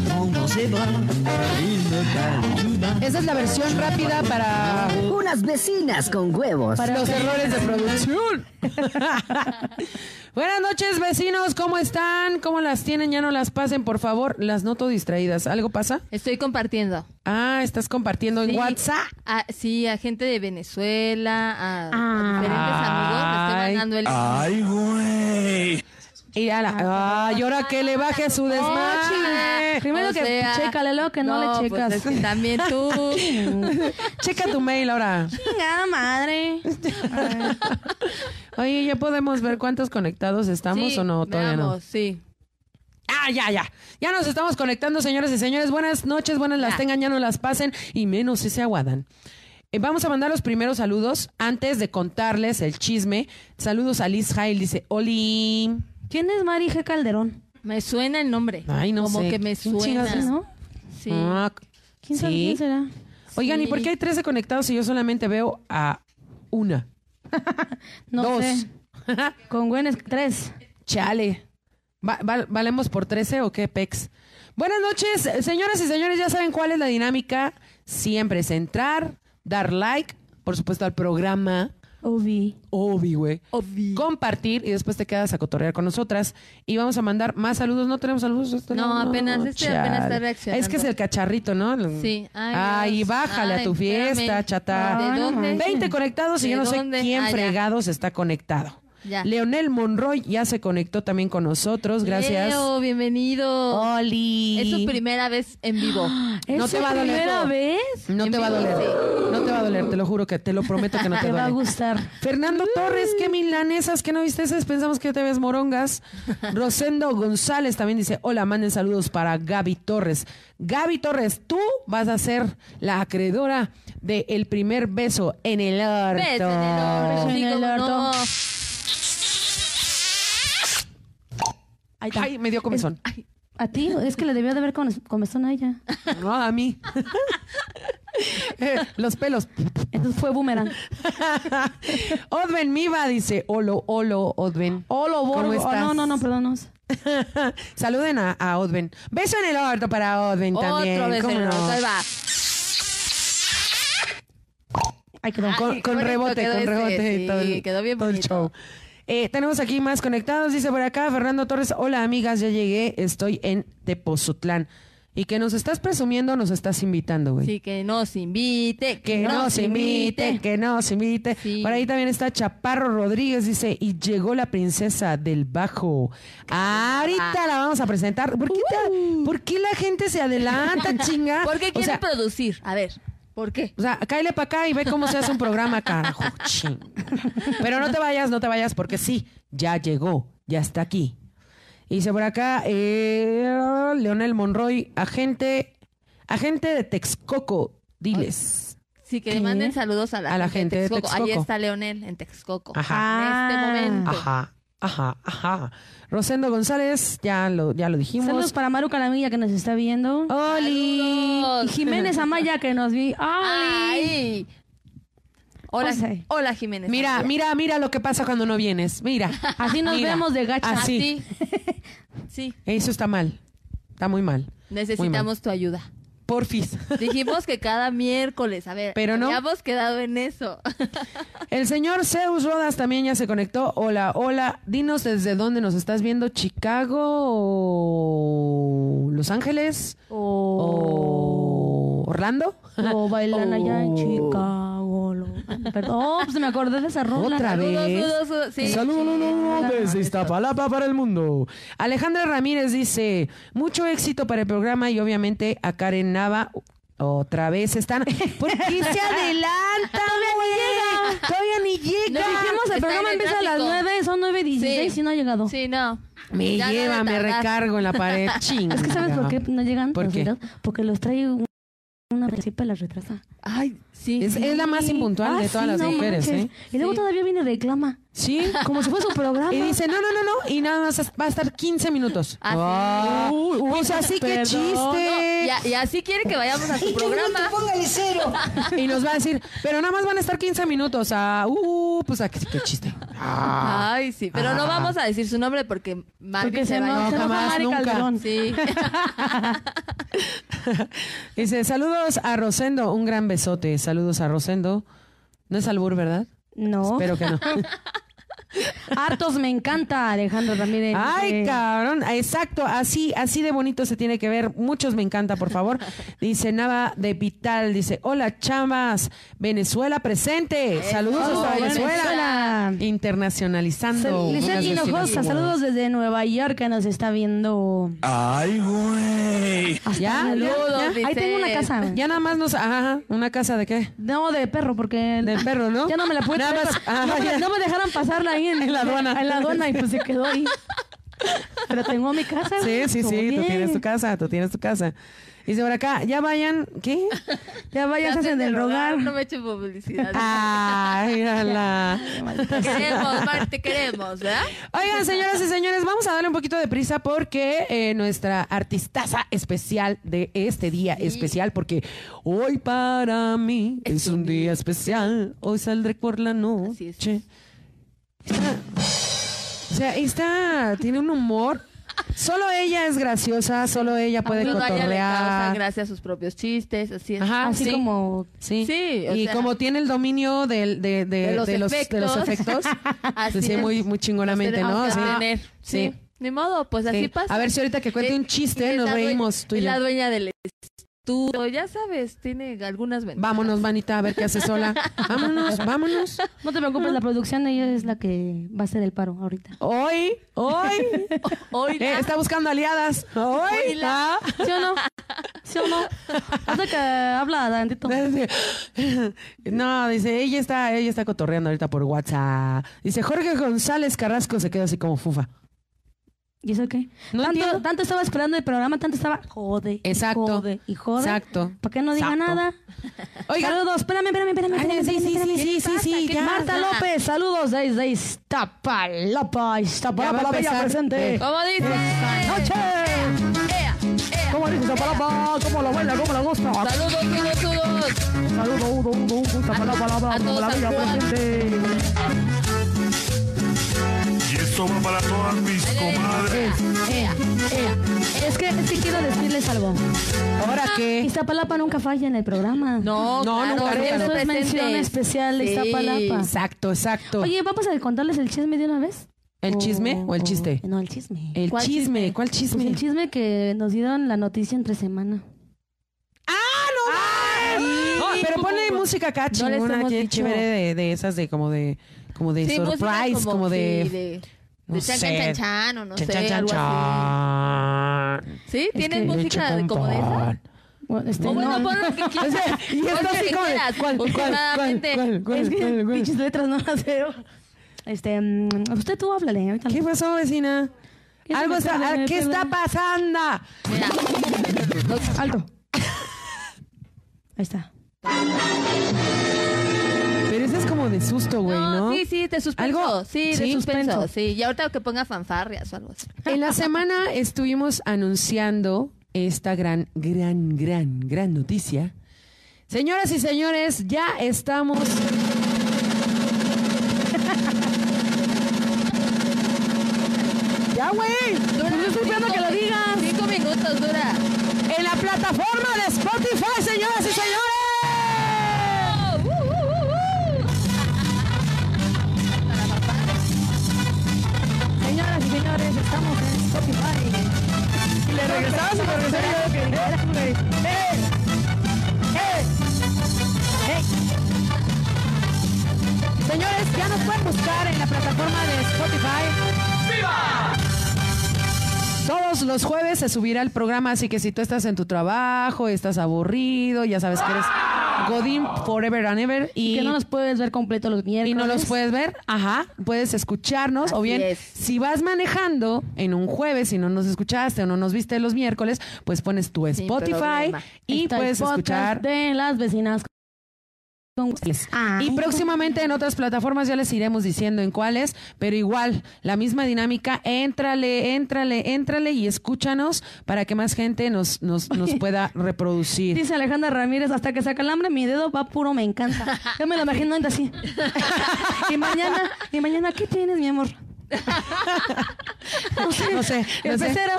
prend dans ses bras. Il me parle tout bas. Esa es la versión rápida para, Unas vecinas con huevos. para los errores de producción. Buenas noches, vecinos. ¿Cómo están? ¿Cómo las tienen? Ya no las pasen, por favor. Las noto distraídas. ¿Algo pasa? Estoy compartiendo. Ah, estás compartiendo en WhatsApp. a- sí, a gente de Venezuela, a, a Ah. diferentes amigos. Le Ay. estoy mandando el. Ay, güey. Y, a la, ay, y ahora que le baje su desmadre. Primero O que sea, chécale, luego que no, le pues checas. es que también tú. Checa tu mail ahora. Chingada madre. Oye, ¿ya podemos ver cuántos conectados estamos Sí, o no? Todavía no. veamos, Sí. Ah, ya, ya. Ya nos estamos conectando, señores y señores. Buenas noches, buenas las Ya. tengan, ya no las pasen y menos ese aguadan. Eh, vamos a mandar los primeros saludos antes de contarles el chisme. Saludos a Liz Hail, dice Oli. ¿Quién es Mari G. Calderón? Me suena el nombre. Ay, no Como sé. que me ¿Quién chingados suena. es? ¿No? Sí. Ah, ¿Quién sabe sí. quién será? Oigan, ¿y por qué hay 13 conectados y yo solamente veo a una? No Dos. sé. Con Gwen es tres. Chale. Va- val- ¿Valemos por 13 o qué, Pex? Buenas noches, señoras y señores. Ya saben cuál es la dinámica. Siempre es entrar, dar like, por supuesto, al programa. Obi. Obi, güey. Obi. Compartir y después te quedas a cotorrear con nosotras. Y vamos a mandar más saludos. ¿No tenemos saludos? Este No, apenas, este apenas está reaccionando. Es que es el cacharrito, ¿no? Sí. Ay, bájale a tu fiesta, espérame. chata. ¿De dónde? 20 conectados y ¿De yo no sé dónde? quién fregados está conectado. Ya. Leonel Monroy ya se conectó también con nosotros. Gracias. Leo, bienvenido. Oli. Es su primera vez en vivo. ¿Es No su te va a doler. primera vez? No En te va a doler. No te va a doler, te lo juro que te lo prometo que no te Te va a gustar. Fernando Torres, qué milanesas, que no viste esas, pensamos que te ves morongas. Rosendo González también dice, hola, manden saludos para Gaby Torres. Gaby Torres, tú vas a ser la acreedora del primer beso en el orto. Beso en el orto. Beso en el orto. no. Ay, me dio comezón. A ti, es que le debió de haber comezón a ella. No, a mí. Eh, Los pelos. Entonces fue boomerang. Odven Miva dice, olo, olo, Odven. Olo, ¿Cómo borgo. Oh, estás? no, no, no, perdón. no. Saluden a, a Odven. Beso en el orto para Odven también. Otro beso ¿cómo en el no? orto. Ahí va. Ay, quedó. Ay, Con, con rebote, quedó con ese, rebote y sí, todo el, quedó bien todo el show. Eh, tenemos aquí más conectados, dice por acá Fernando Torres, hola amigas, ya llegué, estoy en Tepozotlán. Y que nos estás presumiendo, nos estás invitando, güey. Sí, que nos invite. Que nos invite, que nos invite. Sí. Por ahí también está Chaparro Rodríguez, dice, y llegó la princesa del bajo. Ahorita la vamos a presentar. ¿Por qué, te- ¿por qué la gente se adelanta, chinga? ¿Por qué O quiere sea, producir? A ver, ¿por qué? o sea, cáele para acá y ve cómo se hace un programa, carajo. ching. Pero no te vayas, no te vayas, porque sí, ya llegó, ya está aquí. Y dice por acá, eh, Leonel Monroy, agente, agente de Texcoco, diles. Sí, que ¿Qué? le manden saludos a la, A la gente de Texcoco. Ahí Texcoco. está Leonel en Texcoco. Ajá. En este momento. Ajá, ajá, ajá. Rosendo González, ya lo, ya lo dijimos. Saludos para Maru Calamilla que nos está viendo. Oli. Saludos. Y Jiménez Amaya que nos vi. ¡Ay! Ay. Hola, hola Jiménez. Mira, mira, mira lo que pasa cuando no vienes. Mira. Así nos Mira. vemos de gacha. Así. Así. Sí, Eso está mal. Está muy mal. Muy mal. necesitamos tu ayuda. Porfis. Dijimos que cada miércoles, a ver, Pero no. habíamos quedado en eso. El señor Zeus Rodas también ya se conectó. Hola, hola. Dinos desde dónde nos estás viendo. ¿Chicago o Los Ángeles? O, ¿O Orlando? o bailan allá en Chicago. Perdón, oh, pues me acordé de esa rola. Otra Saludos, vez. saludos, saludos. Sí. Desde Iztapalapa para el mundo. Alejandra Ramírez dice, mucho éxito para el programa y obviamente a Karen Nava otra vez están. ¿Por qué se adelanta? Todavía ni llega. Le dijimos, el Está programa el empieza a las tráfico. 9, son 9.16 Sí. y no ha llegado. Sí, no. Me Ya lleva, me recargo en la pared. Chinga. Es que ¿sabes por qué no llegan ¿Por los qué? videos? Porque los trae un- una principio las retrasa. Ay, sí. Es, es la más impuntual Ah, de todas sí, las no mujeres, manches. ¿eh? Y luego Sí. todavía viene reclama. Sí. Como si fuera su programa. Y dice, no, no, no, no. Y nada más va a estar 15 minutos. Ah, sí. Ah, Uy, uy, o sea, sí que perdón. chiste. Y, a- y así quiere que vayamos a su programa. Póngale cero. Y nos va a decir, pero nada más van a estar 15 minutos. Ah, uh, pues aquí qué chiste. Ah. Ay, sí, pero no Ah. vamos a decir su nombre porque Marvin Porque se, va a enoja, no, jamás, Mari nunca. Calderón. Sí. Dice, saludos a Rosendo, un gran besote. Saludos a Rosendo. No es albur, ¿verdad? No. Espero que no. Hartos me encanta, Alejandro Ramírez. Ay, Dice, cabrón. Exacto, así, así de bonito se tiene que ver. Muchos me encanta, por favor. Dice Nava de Vital, dice, hola chamas, Venezuela presente. Saludos hasta Venezuela. Venezuela. Internacionalizando. Hinojosa, saludos desde Nueva York que nos está viendo. Ay, güey. ¿Ya? Saludos, Ahí tengo una casa. Ya nada más nos... Ajá, ¿una casa de qué? No, de perro, porque... Del perro, ¿no? Ya no me la pude Nada más- ajá, no, me, ya. no me dejaron pasarla ahí en, En la aduana. En la aduana y pues se quedó ahí. Pero tengo mi casa. Sí, sí, sí, tú tienes tu casa, tú tienes tu casa. Dice por acá, ya vayan, ¿qué? Ya vayan, se hacen del rogar. No me echen publicidad. Ay. Te queremos, Mar, te queremos, ¿verdad? Oigan, señoras y señores, vamos a darle un poquito de prisa porque eh, nuestra artistaza especial de este día especial, porque hoy para mí es un día especial, hoy saldré por la Así es. O sea, está, tiene un humor. Solo ella es graciosa, solo ella puede causa cotorrear. gracia a sus propios chistes, así es. Ajá, Así sí. como... Sí, Sí, o y sea- como tiene el dominio del- de, de- De los de los, de los efectos. efectos, Así sí, es. muy, muy chingonamente, ¿no? tener. Sí. Sí. Ni modo, pues Sí. así pasa. A ver si ahorita que cuente Eh, un chiste nos reímos tú y yo. la dueña del estudio, ya sabes, tiene algunas ventajas. Vámonos, manita, a ver qué hace sola. Vámonos, vámonos. No te preocupes, la producción ella es la que va a hacer el paro ahorita. Hoy, hoy, Hoy eh, está buscando aliadas. Hoy, ah. ¿Sí o no? ¿Sí o no? Hasta que habla tantito. No, dice, ella está, ella está cotorreando ahorita por WhatsApp. Dice, Jorge González Carrasco se queda así como fufa. ¿Y eso qué? No tanto, entiendo. tanto estaba esperando el programa, tanto estaba jode. y Exacto. Jode y jode. Exacto. ¿Para qué no diga Exacto. nada? Oiga. Saludos, espérame, espérame, espérame. Espérame, sí, sí, espérame, sí, sí, espérame. sí, sí, ¿Qué ya. Marta? López, saludos desde Iztapalapa. Iztapalapa, la bella presente. ¿Cómo dice? ¡Noche! Ea, ea. ¿Cómo dice Iztapalapa? ¿Cómo lo baila? ¿Cómo lo gusta? Saludos, saludos, saludos. Saludos, Udo, Udo, Udo, Iztapalapa, la bella, la presente. Y esto va para todas mis comadres. Ea, ea. Es que, es que quiero decirles algo. ¿Ahora qué? Iztapalapa nunca falla en el programa. No, No, claro, nunca Eso es mención especial de Sí. Iztapalapa. Exacto, exacto. Oye, ¿vamos a contarles el chisme de una vez? ¿El chisme o el chiste? No, el chisme. El ¿Cuál chisme, chisme? ¿cuál Pues chisme? el chisme que nos dieron la noticia entre semana. Oh, pero ponle música acá No les chingona, hemos que dicho. chévere de, de esas de como de como de Sí, música surprise, como, de, sí, de, no de chan, sé. chan, chan, chan, o no chan, sé, chan, chan, algo así. chan. ¿Sí? ¿Tienes que- música de, como de esa? Bueno, este, O bueno, no, pon lo que O quieras. sea, y Pon está lo así que como de, quieras. ¿cuál, cuál, cuál, Últimamente. cuál, cuál, es que cuál, cuál? pinches letras no las veo. Este, mm, usted tú háblale. Ahorita ¿Qué pasó, vecina? ¿Qué Algo está, ¿qué está pasando? Mira, Alto. Ahí está. Como de susto, güey, ¿no? Sí, sí, de suspenso. Algo- Sí, de sí, suspenso. suspenso. Sí, y ahorita que ponga fanfarrias o algo así. En la semana estuvimos anunciando esta gran, gran, gran, gran noticia. Señoras y señores, ya estamos. ya, güey. Dura Pues estoy esperando que lo digas. Cinco minutos dura. En la plataforma de Spotify, señoras y señores. Señoras y señores, estamos en Spotify. Y le regresamos y regresamos yo que. ¡Eh! ¡Eh! ¡Eh! Señores, ya nos pueden buscar en la plataforma de Spotify. Todos los jueves se subirá el programa, así que si tú estás en tu trabajo, estás aburrido, ya sabes que eres Godín forever and ever y, Que no nos puedes ver completo los miércoles. y no los puedes ver, ajá, puedes escucharnos o bien es. si vas manejando en un jueves y no nos escuchaste o no nos viste los miércoles, pues pones tu Spotify y Está puedes escuchar de las vecinas. Con- Ay. y próximamente en otras plataformas ya les iremos diciendo en cuáles, pero igual, la misma dinámica, éntrale, éntrale, éntrale y escúchanos para que más gente nos, nos, nos pueda reproducir. Dice Alejandra Ramírez, hasta que se acalambre mi dedo va puro, me encanta. Yo me lo imagino así. y mañana, y mañana, ¿qué tienes, mi amor? No sé. No sé, El no sé. pecero.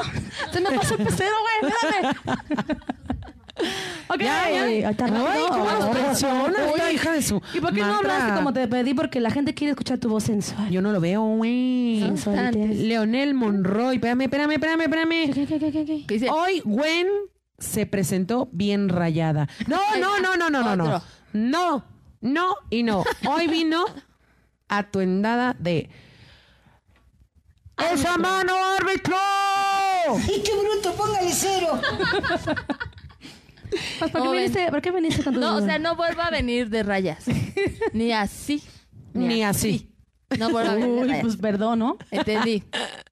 Se me pasó el pecero, güey. Espérame. ok, Ya, ya. Ay, esta hija de su ¿Y por qué no mantra. hablaste como te pedí? Porque la gente quiere escuchar tu voz sensual. Yo no lo veo, güey. Sensualidad. Leonel Monroy. Espérame, espérame, espérame, espérame. ¿Qué, qué, qué, qué, qué? ¿Qué dice? Hoy Gwen se presentó bien rayada. No, no, no, no, no, no, no. No, no y no. Hoy vino atuendada de ¡Esa mano, árbitro! ¡Y qué bruto! ¡Póngale cero! Pues, ¿por, qué viniste, ¿Por qué viniste con tu No, o sea, no vuelva a venir de rayas. Ni así. Ni así. No vuelva a venir de Uy, rayas. pues perdón, ¿no? Entendí.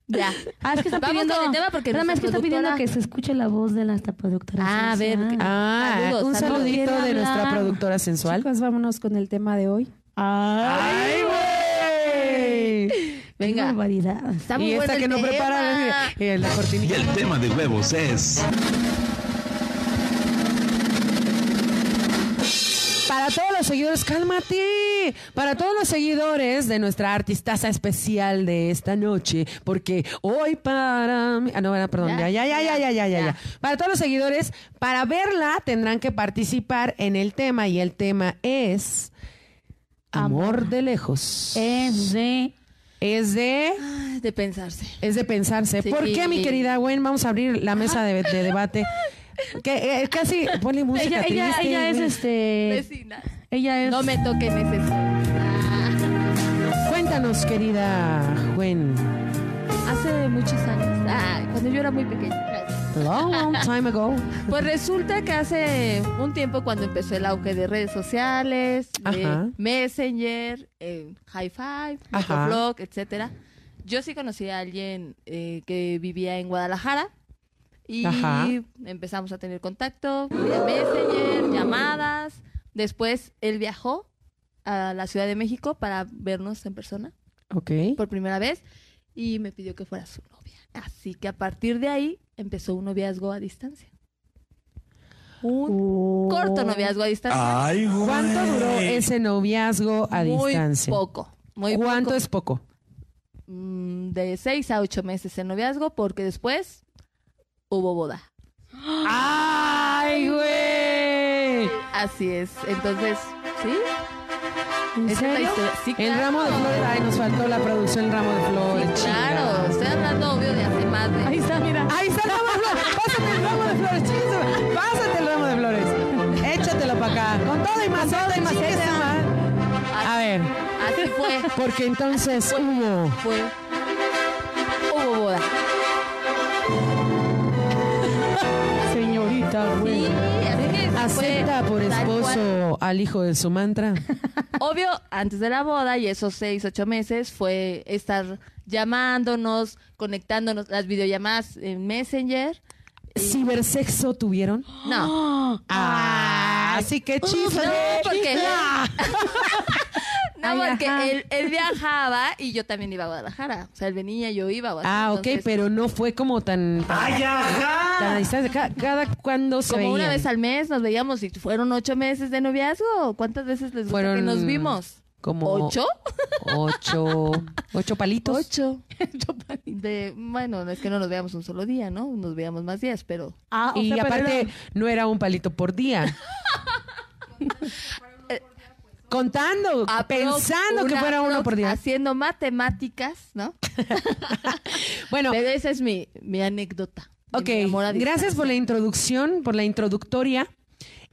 Ya. Ah, es que está Vamos pidiendo... con el tema porque Espérame, es que nuestra está pidiendo productora- que se escuche la voz de nuestra productora. Ah, a ver, sensual. Ah, Saludos, un saludos. saludito ¿Quiere de nuestra productora sensual. Chicos, vámonos con el tema de hoy. ¡Ay, güey! Qué Venga. barbaridad. Está muy Y esta bueno que el no tema. prepara eh, la Y cortinilla. el tema de huevos es. Los seguidores, cálmate. Para todos los seguidores de nuestra artistaza especial de esta noche, porque hoy para mí. Ah, no, perdón, ya, Ya, ya, ya, ya, ya, ya, ya. Para todos los seguidores, para verla tendrán que participar en el tema y el tema es. Amor de lejos. Es de... Es de. Ay, De pensarse. Es de pensarse. Sí. ¿Por qué, mi querida Gwen? Vamos a abrir la mesa de, de debate. Que eh, casi ponle música Ella, ella, triste, ella es este... Vecina. Ella es... No me toquen ese Cuéntanos, querida Gwen. Hace muchos años. Ah, cuando yo era muy pequeña. Long, long time ago. Pues resulta que hace un tiempo cuando empezó el auge de redes sociales, de. Messenger, eh, High Five. Metroflog, etcétera. Yo sí conocí a alguien eh, que vivía en Guadalajara y Ajá. empezamos a tener contacto vía Messenger, llamadas. Después él viajó a la Ciudad de México para vernos en persona Ok. por primera vez y me pidió que fuera su novia. Así que a partir de ahí empezó un noviazgo a distancia. Un Oh. corto noviazgo a distancia. Ay, güey. ¿Cuánto duró ese noviazgo a muy distancia? poco. Muy ¿Cuánto poco. es poco? Mm, De seis a ocho meses el noviazgo porque después hubo boda. Así es. Entonces, ¿sí? ¿En Esa es la serio? El ramo de flores. Ay, nos faltó la producción, ramo de flores. Claro, estoy hablando obvio de hace más de... Ahí está, mira. Ahí está el ramo de flores. Pásate el ramo de flores, chingue. Pásate el ramo de flores. Échatelo para acá. Con todo y y maceta. A ver, Así fue. porque entonces hubo. Fue. Hubo boda. Señorita, güey. ¿Acepta por esposo al hijo de su mantra? Obvio, antes de la boda y esos seis, ocho meses fue estar llamándonos, conectándonos, las videollamadas en Messenger. ¿Cibersexo tuvieron? No, Ah, así que chifle. no, porque, no, Ay, porque ajá. él, él viajaba y yo también iba a Guadalajara. O sea, él venía, yo iba. o así, Ah, ok, entonces, pero no fue como tan... tan, tan a distancia. Ca- Cada, cuando se Como una vez al mes nos veíamos y fueron ocho meses de noviazgo. ¿Cuántas veces les gusta Fueron que nos vimos? Como... ¿Ocho? Ocho... Ocho palitos. Ocho. De, bueno, es que no nos veamos un solo día, ¿no? Nos veíamos más días, pero Ah, o Y sea, pero aparte, era- no era un palito por día. Contando, Aprox- pensando que fuera uno por día. Haciendo matemáticas, ¿no? Bueno, Pero esa es mi, mi anécdota. ok, a gracias por la introducción, por la introductoria.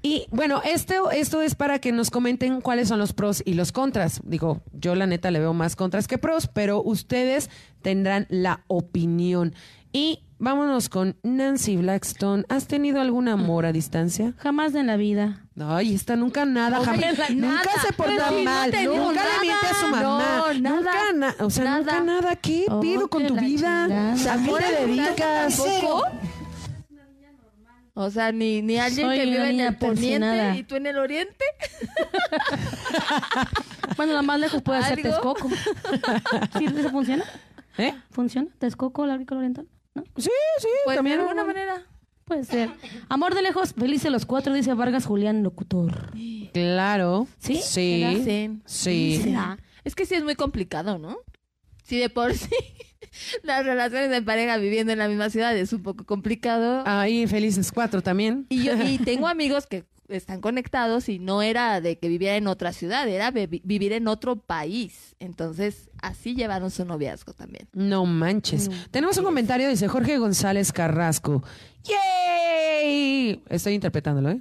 Y bueno, esto, esto es para que nos comenten cuáles son los pros y los contras. Digo, yo la neta le veo más contras que pros, pero ustedes tendrán la opinión. Y vámonos con Nancy Blackstone. ¿Has tenido algún amor a distancia? Jamás en la vida. Ay, esta nunca nada, jamás. la- Nunca nada. se porta Pues no mal. nunca nada. le miente a su mamá. No, nada. Nunca, na- o sea, Nada. nunca nada. ¿Qué Oh, pido con tu vida? chingada. ¿A qué ¿Amor te dedicas? tampoco? O sea, ni, ni alguien Soy que vive en el poniente y tú en el oriente. Bueno, lo más lejos puede ser ¿Algo? Texcoco. ¿Sí eso funciona? ¿Eh? ¿Funciona? ¿Texcoco, la agrícola oriental? ¿No? Sí, sí, Pues también. de alguna manera. Puede ser. Amor de lejos, felices los cuatro, dice Vargas Julián, locutor. Claro. ¿Sí? Sí. Sí. ¿Será? Es que sí es muy complicado, ¿no? Si de por sí las relaciones de pareja viviendo en la misma ciudad es un poco complicado. Ahí Felices Cuatro también. Y, yo, y tengo amigos que están conectados y no era de que viviera en otra ciudad, era vi- vivir en otro país. Entonces, así llevaron su noviazgo también. No manches. Tenemos un comentario, dice Jorge González Carrasco. ¡Yay! Estoy interpretándolo, ¿eh?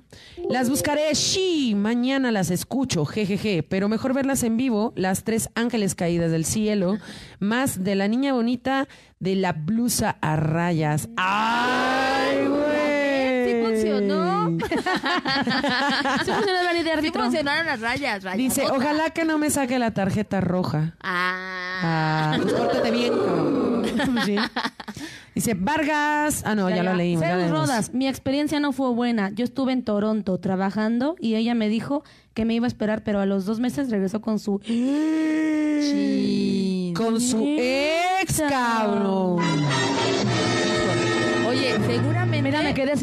Las buscaré, sí, mañana las escucho, jejeje, pero mejor verlas en vivo, las tres ángeles caídas del cielo, más de la niña bonita de la blusa a rayas. ¡Ay, güey! Sí funcionó. Sí funciona venir de Sí funcionaron las rayas, rayas. Dice, ojalá que no me saque la tarjeta roja. Ah. Ah, pues pórtate bien, cabrón. Sí. Dice, Vargas. Ah, no, ya, lo leímos. ya lo leímos. Rodas, mi experiencia no fue buena. Yo estuve en Toronto trabajando y ella me dijo que me iba a esperar, pero a los dos meses regresó con su... Con su ex, cabrón. Oye, seguramente. Mira, me quedé.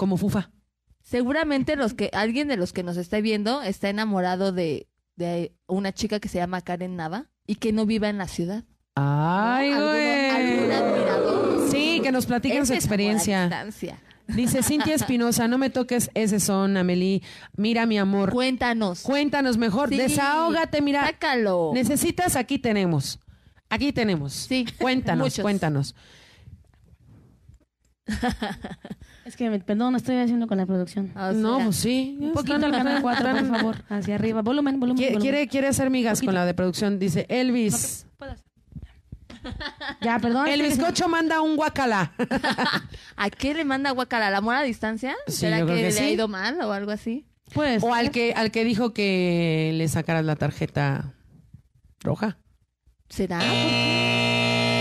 Como fufa. Seguramente los que alguien de los que nos está viendo está enamorado de, de una chica que se llama Karen Nava y que no viva en la ciudad. Ay, ¿Alguno- güey. ¿Algún admirador? Sí, que nos platiquen su experiencia. Dice Cintia Espinosa, no me toques ese son, Amelie. Mira, mi amor. Cuéntanos. Cuéntanos mejor. Sí. Desahógate, mira. Sácalo. Necesitas, aquí tenemos. Aquí tenemos. Sí, Cuéntanos, cuéntanos. Es que, me- perdón, estoy haciendo con la producción. O no, pues sí. Un poquito al canal 4, por favor. Hacia arriba. Volumen, volumen, Quiere, volumen. quiere, hacer migas con la de producción. Dice Elvis. Ya, perdón. El bizcocho manda un guacala. ¿A qué le manda Guacala? ¿Al amor a distancia? Sí, ¿Será yo que, le ha sí. ido mal o algo así? Pues, o al que, al que dijo que le sacaras la tarjeta roja. ¿Será?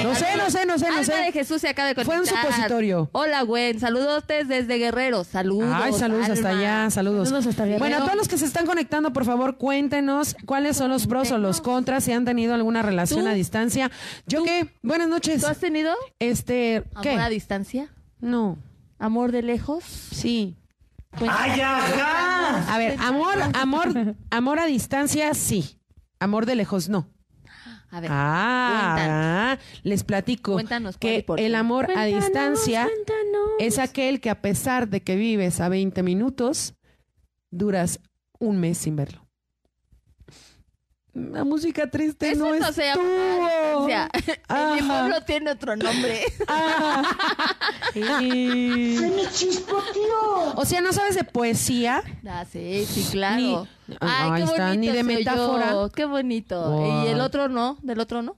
No sé, no sé, no sé, no Alma de sé. Jesús se acaba de Fue un conectar. supositorio. Hola, Gwen. Saludos desde Guerrero. Saludos. Ay, saludos hasta allá, saludos. Saludos hasta allá. Bueno, a todos los que se están conectando, por favor, cuéntenos cuáles son los pros o los contras, si han tenido alguna relación ¿Tú? a distancia. ¿Yo qué? Buenas noches. ¿Tú has tenido Este, ¿qué? amor a distancia? No, ¿Amor de lejos? sí. ¡Ay, ajá! A ver, amor, amor, amor a distancia, sí. Amor de lejos, no. A ver, Ah, les platico Cuéntanos que por qué. el amor a Cuéntanos, distancia cuéntanos. es aquel que a pesar de que vives a 20 minutos, duras un mes sin verlo. La música triste Eso no, no, es se llama mi pueblo tiene otro nombre. Ah. Sí. ¡Se me chispoteó! O sea, no sabes de poesía. Ah, sí, sí, claro. Ni- Ay, ahí qué está, bonito ni de metáfora. Qué bonito. Wow. Y el otro no, del otro no.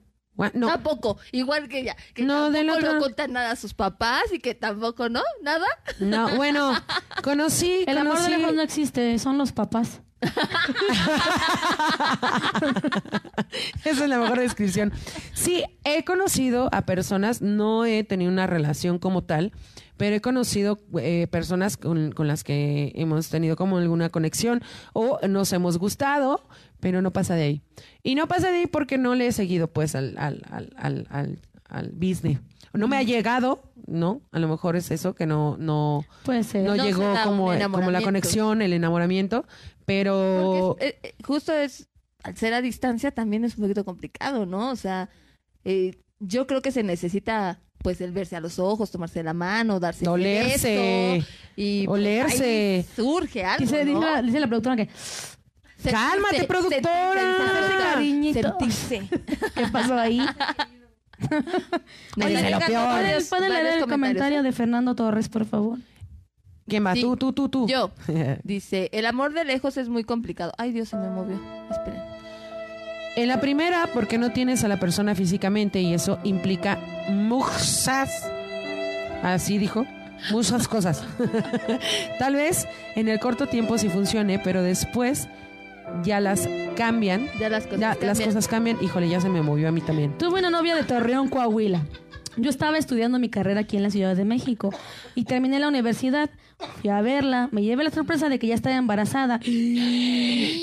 No, Tampoco. Igual que ella. Que No, tampoco del otro no no. cuentan nada a sus papás y que tampoco, ¿no? Nada. no, bueno, conocí, El amor de conocí- lejos no existe, son los papás. Esa es la mejor descripción. Sí, he conocido a personas, no he tenido una relación como tal, pero he conocido eh, personas con, con las que hemos tenido como alguna conexión o nos hemos gustado, pero no pasa de ahí. Y no pasa de ahí porque no le he seguido pues al, al, al, al, al, business. No me ha llegado, ¿no? A lo mejor es eso, que no, no, Puede ser. no No llegó como, como la conexión, el enamoramiento, pero... Es- eh, eh, justo es, al ser a distancia también es un poquito complicado, ¿no? O sea, eh, yo creo que se necesita pues el verse a los ojos, tomarse la mano, darse Olerse. y pues, Olerse. ahí surge algo, Dice, ¿no? dice la, dice la productora que, Sentirse- Cálmate, productora. sentirse- Cariñito. Sentirse. ¿qué pasó ahí? Oye, lo peor. ¿Pueden, leer el comentario de Fernando Torres, por favor? ¿Quién va? Sí. Tú, tú, tú, tú. Yo. Dice, el amor de lejos es muy complicado. Ay, Dios, se me movió. Esperen. En la primera, porque no tienes a la persona físicamente y eso implica muchas, así dijo, muchas cosas. Tal vez en el corto tiempo sí funcione, pero después ya las cambian, Ya las cosas ya las cambian. cosas cambian. Híjole, ya se me movió a mí también. Tuve una novia de Torreón, Coahuila. Yo estaba estudiando mi carrera aquí en la Ciudad de México y terminé la universidad. Fui a verla, me llevé la sorpresa de que ya estaba embarazada.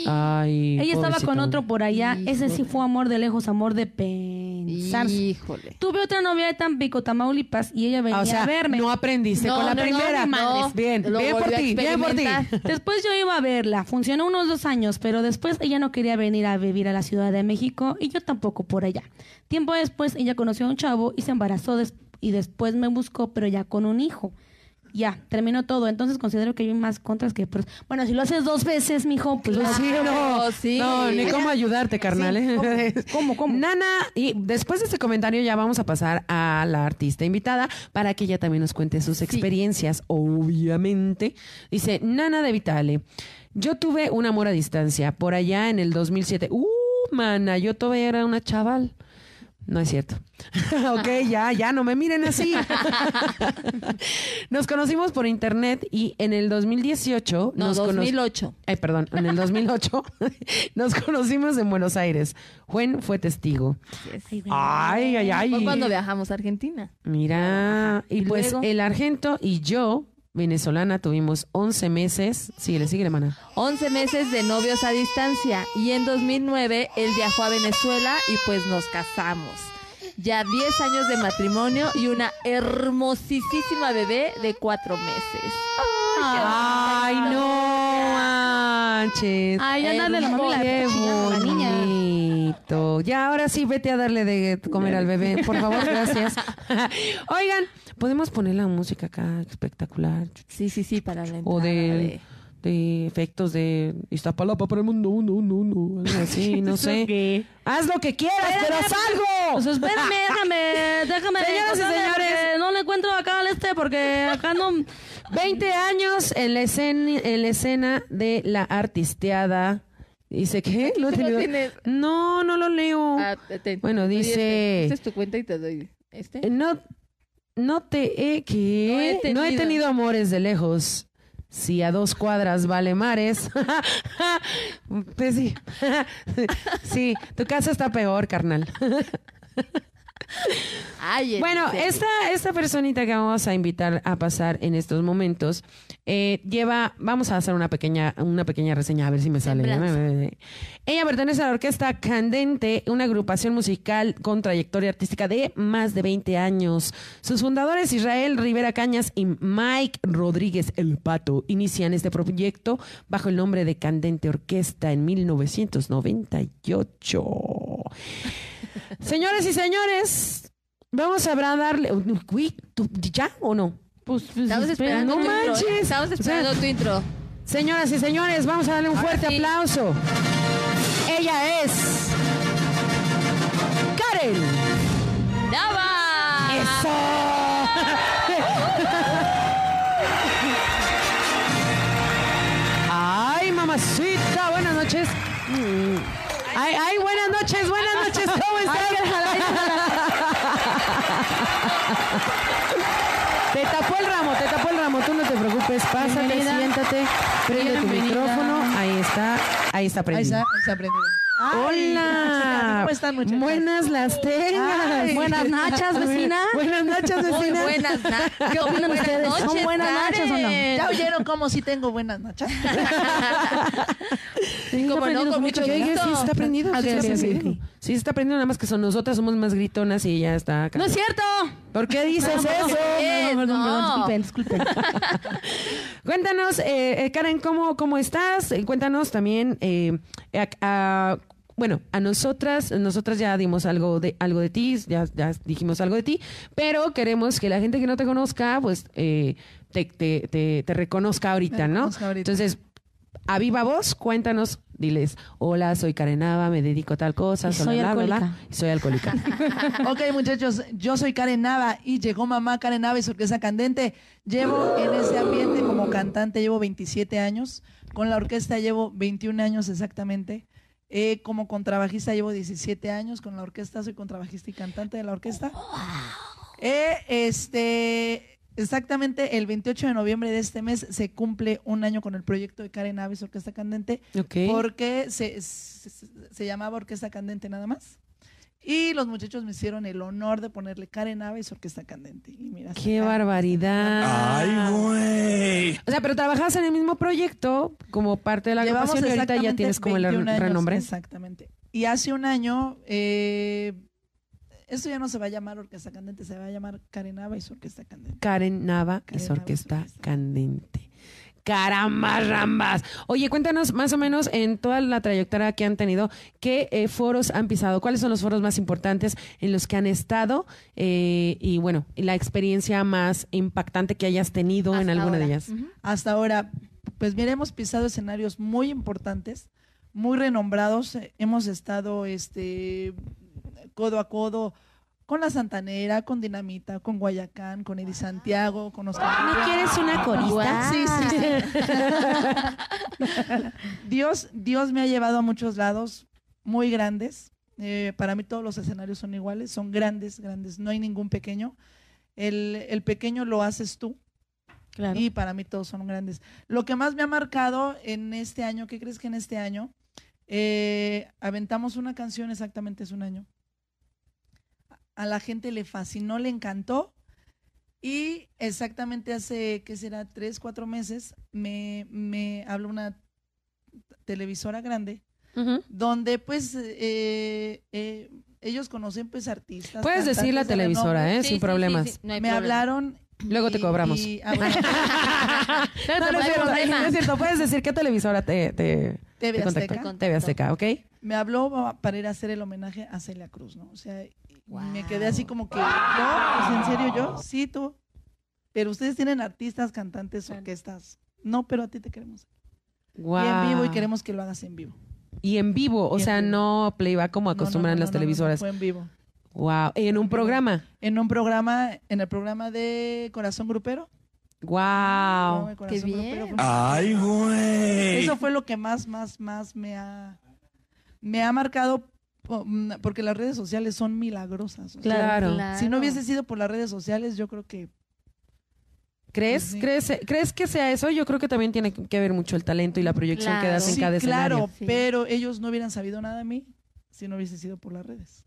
Ay. Ella estaba con otro por allá. Ese sí fue amor de lejos, amor de zarzo. Híjole. Tuve otra novia de Tampico, Tamaulipas, y ella venía Ah, o sea, a verme. no aprendiste No, con la no, no, primera. madres. Bien, Lo bien por ti, bien por ti. Después yo iba a verla. Funcionó unos dos años, pero después ella no quería venir a vivir a la Ciudad de México y yo tampoco por allá. Tiempo después ella conoció a un chavo y se embarazó des- y después me buscó, pero ya con un hijo. Ya, terminó todo. Entonces considero que hay más contras que pros. Bueno, si lo haces dos veces, mijo, pues Pues sí, no, Claro, sí. no, ni cómo ayudarte, carnal. ¿eh? ¿Cómo, cómo? Nana, y después de este comentario ya vamos a pasar a la artista invitada para que ella también nos cuente sus experiencias, obviamente. Dice, Nana de Vitale, yo tuve un amor a distancia por allá en el 2007. Uh, mana, yo todavía era una chaval. No es cierto. ok, ya, ya, no me miren así. nos conocimos por internet y en el 2018 No, nos cono- 2008. Ay, perdón, en el 2008 nos conocimos en Buenos Aires. Juan fue testigo. Ay, ay, ay. Fue cuando viajamos a Argentina. Mira, y, ¿Y pues luego? el argento y yo, venezolana, tuvimos 11 meses. Síguele, síguele, mana. 11 meses de novios a distancia y en 2009 él viajó a Venezuela y pues nos casamos. Ya 10 años de matrimonio y una hermosísima bebé de 4 meses. Ay, no manches. Ay, ya dale la mami la la niña. Bonito. Ya, ahora sí, vete a darle de comer al bebé. Por favor, gracias. Oigan, ¿podemos poner la música acá espectacular? Sí, sí, sí, para la entrada O de, de- de efectos de Iztapalapa para el mundo, uno, uno, uno, algo así, no sé. Haz lo que quieras, pero haz algo. Pues espérame, déjame, déjame. Señoras y señores. No le encuentro acá al este porque acá no. 20 años en la escena, en la escena de la artisteada. Dice ¿Tú lo tienes? No, no lo leo. Ah, te- Bueno, te doy dice- este. Esta es tu cuenta y te doy este. Eh, No, no te he que No he no he tenido. tenido amores de lejos. Si a dos cuadras vale mares. pues sí. sí, tu casa está peor, carnal. Ay, Bueno, esta, esta personita que vamos a invitar a pasar en estos momentos eh, lleva, vamos a hacer una pequeña, una pequeña reseña a ver si me sale. Ella pertenece a la orquesta Candente, una agrupación musical con trayectoria artística de más de 20 años. Sus fundadores Israel Rivera Cañas y Mike Rodríguez El Pato inician este proyecto bajo el nombre de Candente Orquesta en 1998. Señores y señores, vamos a darle. Uy, ¿tú- ¿Ya o no? Pues, pues, Estamos espera, esperando no tu intro. manches. Estamos esperando O sea, tu intro. Señoras y señores, vamos a darle un fuerte sí. aplauso. Ella es. Karen. ¡Daba! ¡Eso! ¡Ay, mamacita! Buenas noches. ¡Ay, ay, buenas noches, buenas noches! ¿Cómo estás? Te tapó el ramo, te tapó el ramo, tú no te preocupes, pásate, Bienvenida. siéntate, prende tu micrófono, ahí está, ahí está Ahí prendido. está, ahí está prendido. Hola. ¿Cómo están, muchachas? Buenas las tengas. Ay. Buenas nachas, vecina. Buenas noches, Muy vecina. buenas na- ¿Qué opinan Buenas ustedes? ¿Son buenas nachas o no? ¿Ya oyeron cómo sí tengo buenas noches? Sí, está no, con mucho gusto. sí está prendido, sí está ok, ok, prendido. ok. Sí está prendido, nada más que son nosotras somos más gritonas y ella está acá. ¡No es cierto! ¿Por qué dices No, eso? perdón, no. disculpen, disculpen. Cuéntanos, eh, eh, Karen, ¿cómo, cómo estás? Eh, cuéntanos también, eh, a- a- bueno, a nosotras, nosotras ya dimos algo de algo de ti, ya, ya dijimos algo de ti, pero queremos que la gente que no te conozca, pues, eh, te, te, te, te reconozca ahorita, ¿no? reconozca ahorita. Entonces, a viva voz, cuéntanos, diles, hola, soy Karen Nava, me dedico a tal cosa, Y soy soy bla, bla, bla, alcohólica. y soy alcohólica. ok, muchachos, yo soy Karen Nava y llegó mamá Karen Nava y su orquesta candente. Llevo en ese ambiente como cantante, llevo 27 años. Con la orquesta llevo 21 años exactamente. Eh, como contrabajista llevo 17 años. Con la orquesta soy contrabajista y cantante de la orquesta. Eh, este, exactamente el 28 de noviembre de este mes se cumple un año con el proyecto de Karen su orquesta candente. porque se, se, se llamaba Orquesta Candente nada más. Y los muchachos me hicieron el honor de ponerle Karen Ava y su Orquesta Candente. Y mira, ¡Qué barbaridad! Ay, güey. O sea, pero trabajabas en el mismo proyecto como parte de la Llevamos agrupación y ahorita ya tienes como el 21 años, renombre. Exactamente. Y hace un año, eh, esto ya no se va a llamar Orquesta Candente, se va a llamar Karen Nava y su Orquesta Candente. Karen Nava y Karen su orquesta. candente. Carambas, rambas. Oye, cuéntanos más o menos en toda la trayectoria que han tenido, qué eh, foros han pisado, cuáles son los foros más importantes en los que han estado eh, y bueno, la experiencia más impactante que hayas tenido en alguna de ellas. Hasta ahora, pues mira, hemos pisado escenarios muy importantes, muy renombrados. Hemos estado este codo a codo con la Santanera, con Dinamita, con Guayacán, con Eddie Santiago, con Oscar. ¿No Rivera. quieres una corista? Sí, sí, sí. Dios, Dios me ha llevado a muchos lados muy grandes. Eh, para mí todos los escenarios son iguales, son grandes, grandes. No hay ningún pequeño. El, el pequeño lo haces tú Claro. y para mí todos son grandes. Lo que más me ha marcado en este año, ¿qué crees que en este año? Eh, aventamos una canción exactamente hace un año. A la gente le fascinó, le encantó. Y exactamente hace, ¿qué será? Tres, cuatro meses, me, me habló una televisora grande, Ujú. donde pues eh, eh, ellos conocen pues artistas. Puedes decir la de televisora. ¿eh? Sí, Sin sí, problemas. sí, sí, no Me problema. hablaron. Luego te cobramos. y- ah, bueno. No, no no es cierto, problema. no es cierto. Puedes decir qué televisora te, te, TV te contactó. Azteca. TV Azteca, ¿ok? Me habló para ir a hacer el homenaje a Celia Cruz, ¿no? O sea, me quedé así como que, ¿yo? Pues, ¿En serio yo? Sí, tú. Pero ustedes tienen artistas, cantantes, orquestas. No, pero a ti te queremos. Wow. Y en vivo y queremos que lo hagas en vivo. Y en vivo, o en sea, vivo. no playback como No, no, acostumbran no, las no, no, no, televisoras. fue en vivo. Wow. En un programa. En un programa, en el programa de Corazón Grupero. Wow. Corazón bien. Grupero, Ay, güey. Eso fue lo que más, más, más me ha, me ha marcado mm, porque las redes sociales son milagrosas. o sea, Claro. Si no hubiese sido por las redes sociales, yo creo que ¿Crees, Sí. crees, ¿Crees que sea eso? Yo creo que también tiene que ver mucho el talento y la proyección que das en sí, cada escenario. claro, Sí. pero ellos no hubieran sabido nada de mí si no hubiese sido por las redes.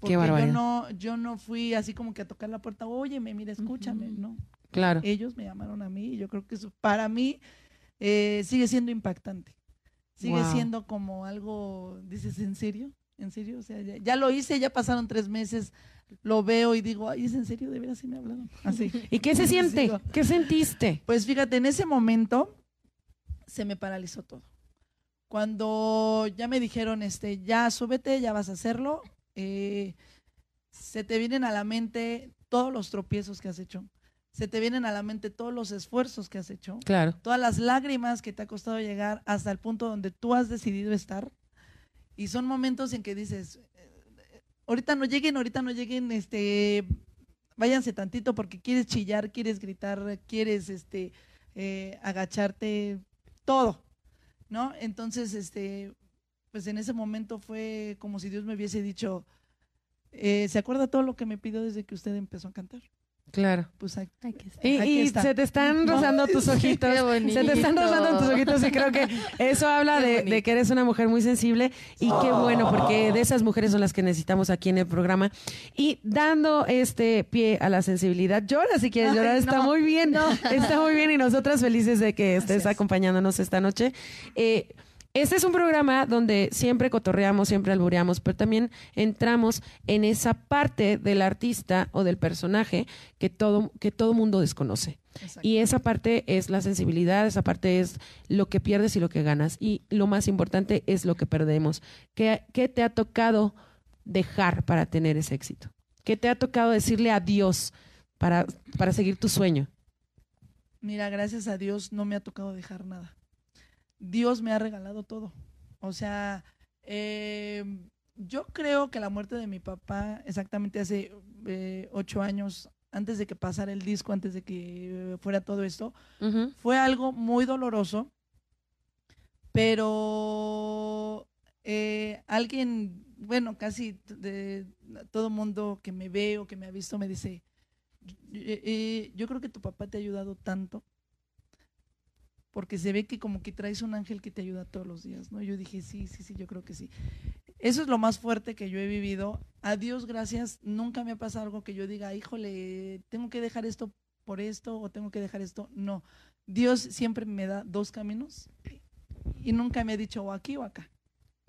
Porque barbaridad. yo no, yo no fui así como que a tocar la puerta, óyeme, mira, escúchame, no. Claro. Ellos me llamaron a mí y yo creo que eso para mí eh, sigue siendo impactante. Sigue Wow. siendo como algo, dices, ¿en serio? ¿En serio? O sea, ya, ya lo hice, ya pasaron tres meses, lo veo y digo, ay, ¿es en serio? ¿De veras sí me hablaron? Así. ¿Y qué se siente? ¿Qué sentiste? Pues fíjate, en ese momento se me paralizó todo. Cuando ya me dijeron, este, ya súbete, ya vas a hacerlo, eh, se te vienen a la mente todos los tropiezos que has hecho, se te vienen a la mente todos los esfuerzos que has hecho, Claro. todas las lágrimas que te ha costado llegar hasta el punto donde tú has decidido estar. Y son momentos en que dices, eh, ahorita no lleguen, ahorita no lleguen, este, váyanse tantito porque quieres chillar, quieres gritar, quieres, este, eh, agacharte, todo, ¿no? Entonces, este, pues en ese momento fue como si Dios me hubiese dicho, eh, ¿se acuerda todo lo que me pidió desde que usted empezó a cantar? Claro. Pues aquí, Aquí está. Y, Aquí y está. se te están No, rozando tus sí, ojitos. qué bonito. Se te están rozando tus ojitos y creo que eso habla de, que eres una mujer muy sensible y qué bueno, porque de esas mujeres son las que necesitamos aquí en el programa. Y dando este pie a la sensibilidad, llora si quieres Ay, llorar, está no, muy bien, está muy bien y nosotras felices de que estés Gracias. acompañándonos esta noche. Eh, este es un programa donde siempre cotorreamos, siempre albureamos, pero también entramos en esa parte del artista o del personaje que todo, que todo mundo desconoce. Exacto. Y esa parte es la sensibilidad, esa parte es lo que pierdes y lo que ganas. Y lo más importante es lo que perdemos. ¿Qué, qué te ha tocado dejar para tener ese éxito? ¿Qué te ha tocado decirle adiós para, para seguir tu sueño? Mira, gracias a Dios no me ha tocado dejar nada. Dios me ha regalado todo. O sea, eh, yo creo que la muerte de mi papá, exactamente hace eh, ocho años, antes de que pasara el disco, antes de que eh, fuera todo esto, fue algo muy doloroso, pero eh, alguien, bueno, casi de todo mundo que me ve o que me ha visto me dice, yo creo que tu papá te ha ayudado tanto, porque se ve que como que traes un ángel que te ayuda todos los días, ¿no? Yo dije, sí, sí, sí, yo creo que sí. Eso es lo más fuerte que yo he vivido. A Dios gracias, nunca me ha pasado algo que yo diga, híjole, tengo que dejar esto por esto o tengo que dejar esto. No, Dios siempre me da dos caminos y nunca me ha dicho o aquí o acá.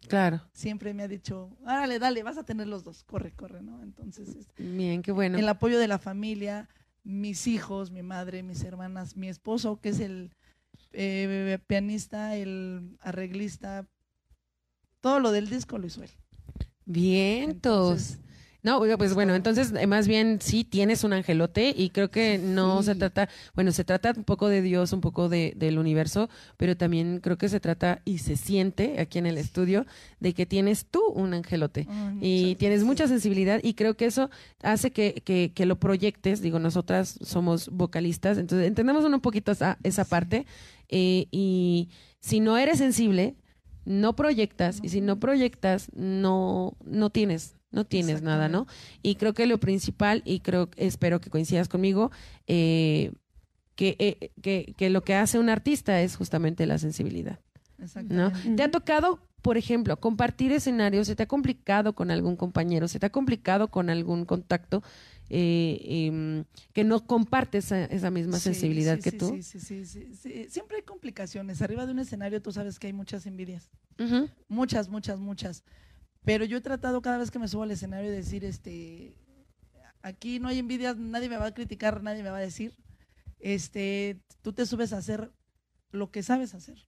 Claro. Siempre me ha dicho, árale, dale, vas a tener los dos, corre, corre, ¿no? Entonces, Bien, qué bueno. el apoyo de la familia, mis hijos, mi madre, mis hermanas, mi esposo, que es el eh, pianista, el arreglista, todo lo del disco lo hizo él. Vientos. Entonces, No, pues es bueno, entonces eh, más bien sí tienes un angelote y creo que no se trata, bueno, se trata un poco de Dios, un poco de, del universo, pero también creo que se trata y se siente aquí en el estudio de que tienes tú un angelote y tienes mucha sensibilidad y creo que eso hace que, que, que lo proyectes. Digo, nosotras somos vocalistas, entonces entendemos un poquito esa, esa parte eh, y si no eres sensible, no proyectas y si no proyectas, no, no tienes. No tienes nada, ¿no? Y creo que lo principal, y creo, espero que coincidas conmigo, eh, que, eh, que, que lo que hace un artista es justamente la sensibilidad. ¿no? ¿Te ha tocado, por ejemplo, compartir escenarios? ¿Se te ha complicado con algún compañero? ¿Se te ha complicado con algún contacto eh, em, que no comparte esa, esa misma Sí, sensibilidad sí, que sí, tú? Sí, sí, sí, sí, sí. Siempre hay complicaciones. Arriba de un escenario tú sabes que hay muchas envidias. Muchas, muchas, muchas. Pero yo he tratado cada vez que me subo al escenario de decir, este, aquí no hay envidias, nadie me va a criticar, nadie me va a decir. Este, tú te subes a hacer lo que sabes hacer.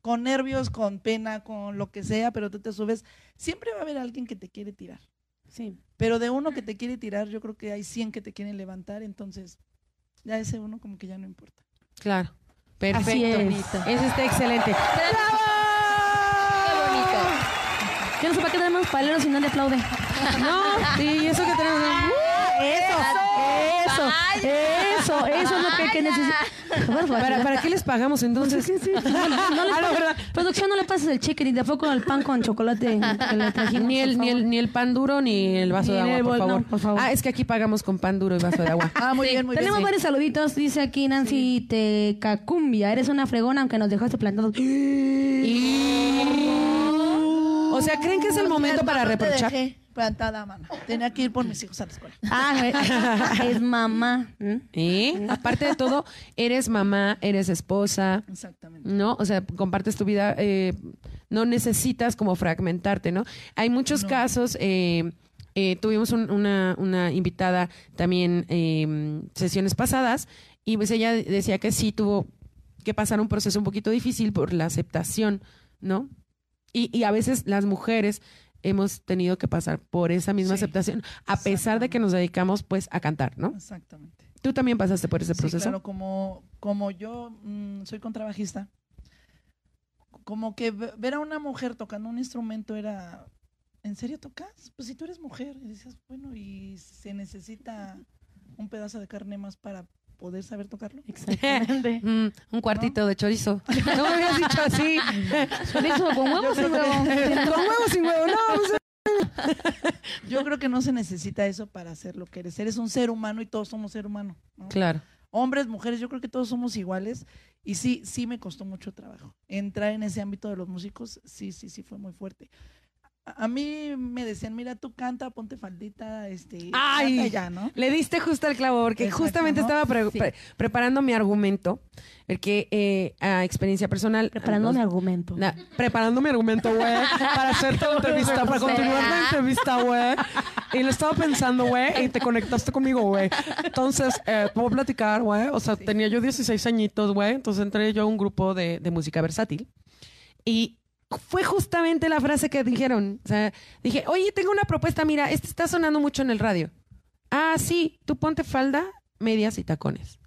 Con nervios, con pena, con lo que sea, pero tú te subes. Siempre va a haber alguien que te quiere tirar. Sí. Pero de uno que te quiere tirar, yo creo que hay 100 que te quieren levantar, entonces ya ese uno como que ya no importa. Claro. Perfecto. Así es. Ese está excelente. Yo no sé para qué tenemos paleros si no le aplaude. No, sí, eso que tenemos. Eso, eso, eso, eso es lo que, que necesitamos. ¿Para, ¿Para qué les pagamos entonces? Sí, sí, sí. No, no le Ah, pases- producción, no le pases el cheque ni tampoco el pan con chocolate trajimos. Ni el, ni, el, ni el pan duro ni el vaso Ni de agua, el por no, favor. por favor. Ah, es que aquí pagamos con pan duro y vaso de agua. Ah, muy Sí. bien, muy Tenemos bien. varios saluditos. Dice aquí Nancy Tecacumbia. Eres una fregona aunque nos dejaste plantados. O sea, ¿creen que es el momento para reprochar? dejé plantada, mana. Tenía que ir por mis hijos a la escuela. Ah, es mamá. ¿Eh? Aparte de todo, eres mamá, eres esposa, Exactamente. ¿no? O sea, compartes tu vida, eh, no necesitas como fragmentarte, ¿no? Hay muchos No. casos, eh, eh, tuvimos un- una, una invitada también eh, sesiones pasadas y pues ella decía que sí tuvo que pasar un proceso un poquito difícil por la aceptación, ¿no? Y, y a veces las mujeres hemos tenido que pasar por esa misma Sí, aceptación, a pesar de que nos dedicamos pues a cantar, ¿no? Exactamente. ¿Tú también pasaste por ese Sí, proceso? claro, como, como yo mm, soy contrabajista, como que ve- ver a una mujer tocando un instrumento era, ¿en serio tocas? Pues si tú eres mujer, y decías, bueno, y se necesita un pedazo de carne más para poder saber tocarlo. Exactamente. Mm, un cuartito de chorizo. No me habías dicho así. Chorizo con huevos y huevo. Con huevo sin huevo. No, pues, Yo creo que no se necesita eso para hacer lo que eres. Eres un ser humano y todos somos ser humano. ¿no? Claro. hombres, mujeres, yo creo que todos somos iguales y sí, sí me costó mucho trabajo. Entrar en ese ámbito de los músicos, sí, sí, sí fue muy fuerte. A, mí me decían, mira, tú canta, ponte faldita, este, Ay. canta ya, ¿no? Le diste justo al clavo, porque Exacto, justamente ¿no? estaba pre- Sí. pre- preparando mi argumento, porque eh, a experiencia personal. Preparando mi argumento. Na- preparando mi argumento, güey, para hacerte la entrevista, para continuar la entrevista, güey. Y lo estaba pensando, güey, y te conectaste conmigo, güey. Entonces, eh, a platicar, güey. O sea, tenía yo 16 añitos, güey. Entonces entré yo a un grupo de, de música versátil. Y fue justamente la frase que dijeron. O sea, dije, oye, tengo una propuesta, mira, este está sonando mucho en el radio. Ah, sí, tú ponte falda, medias y tacones.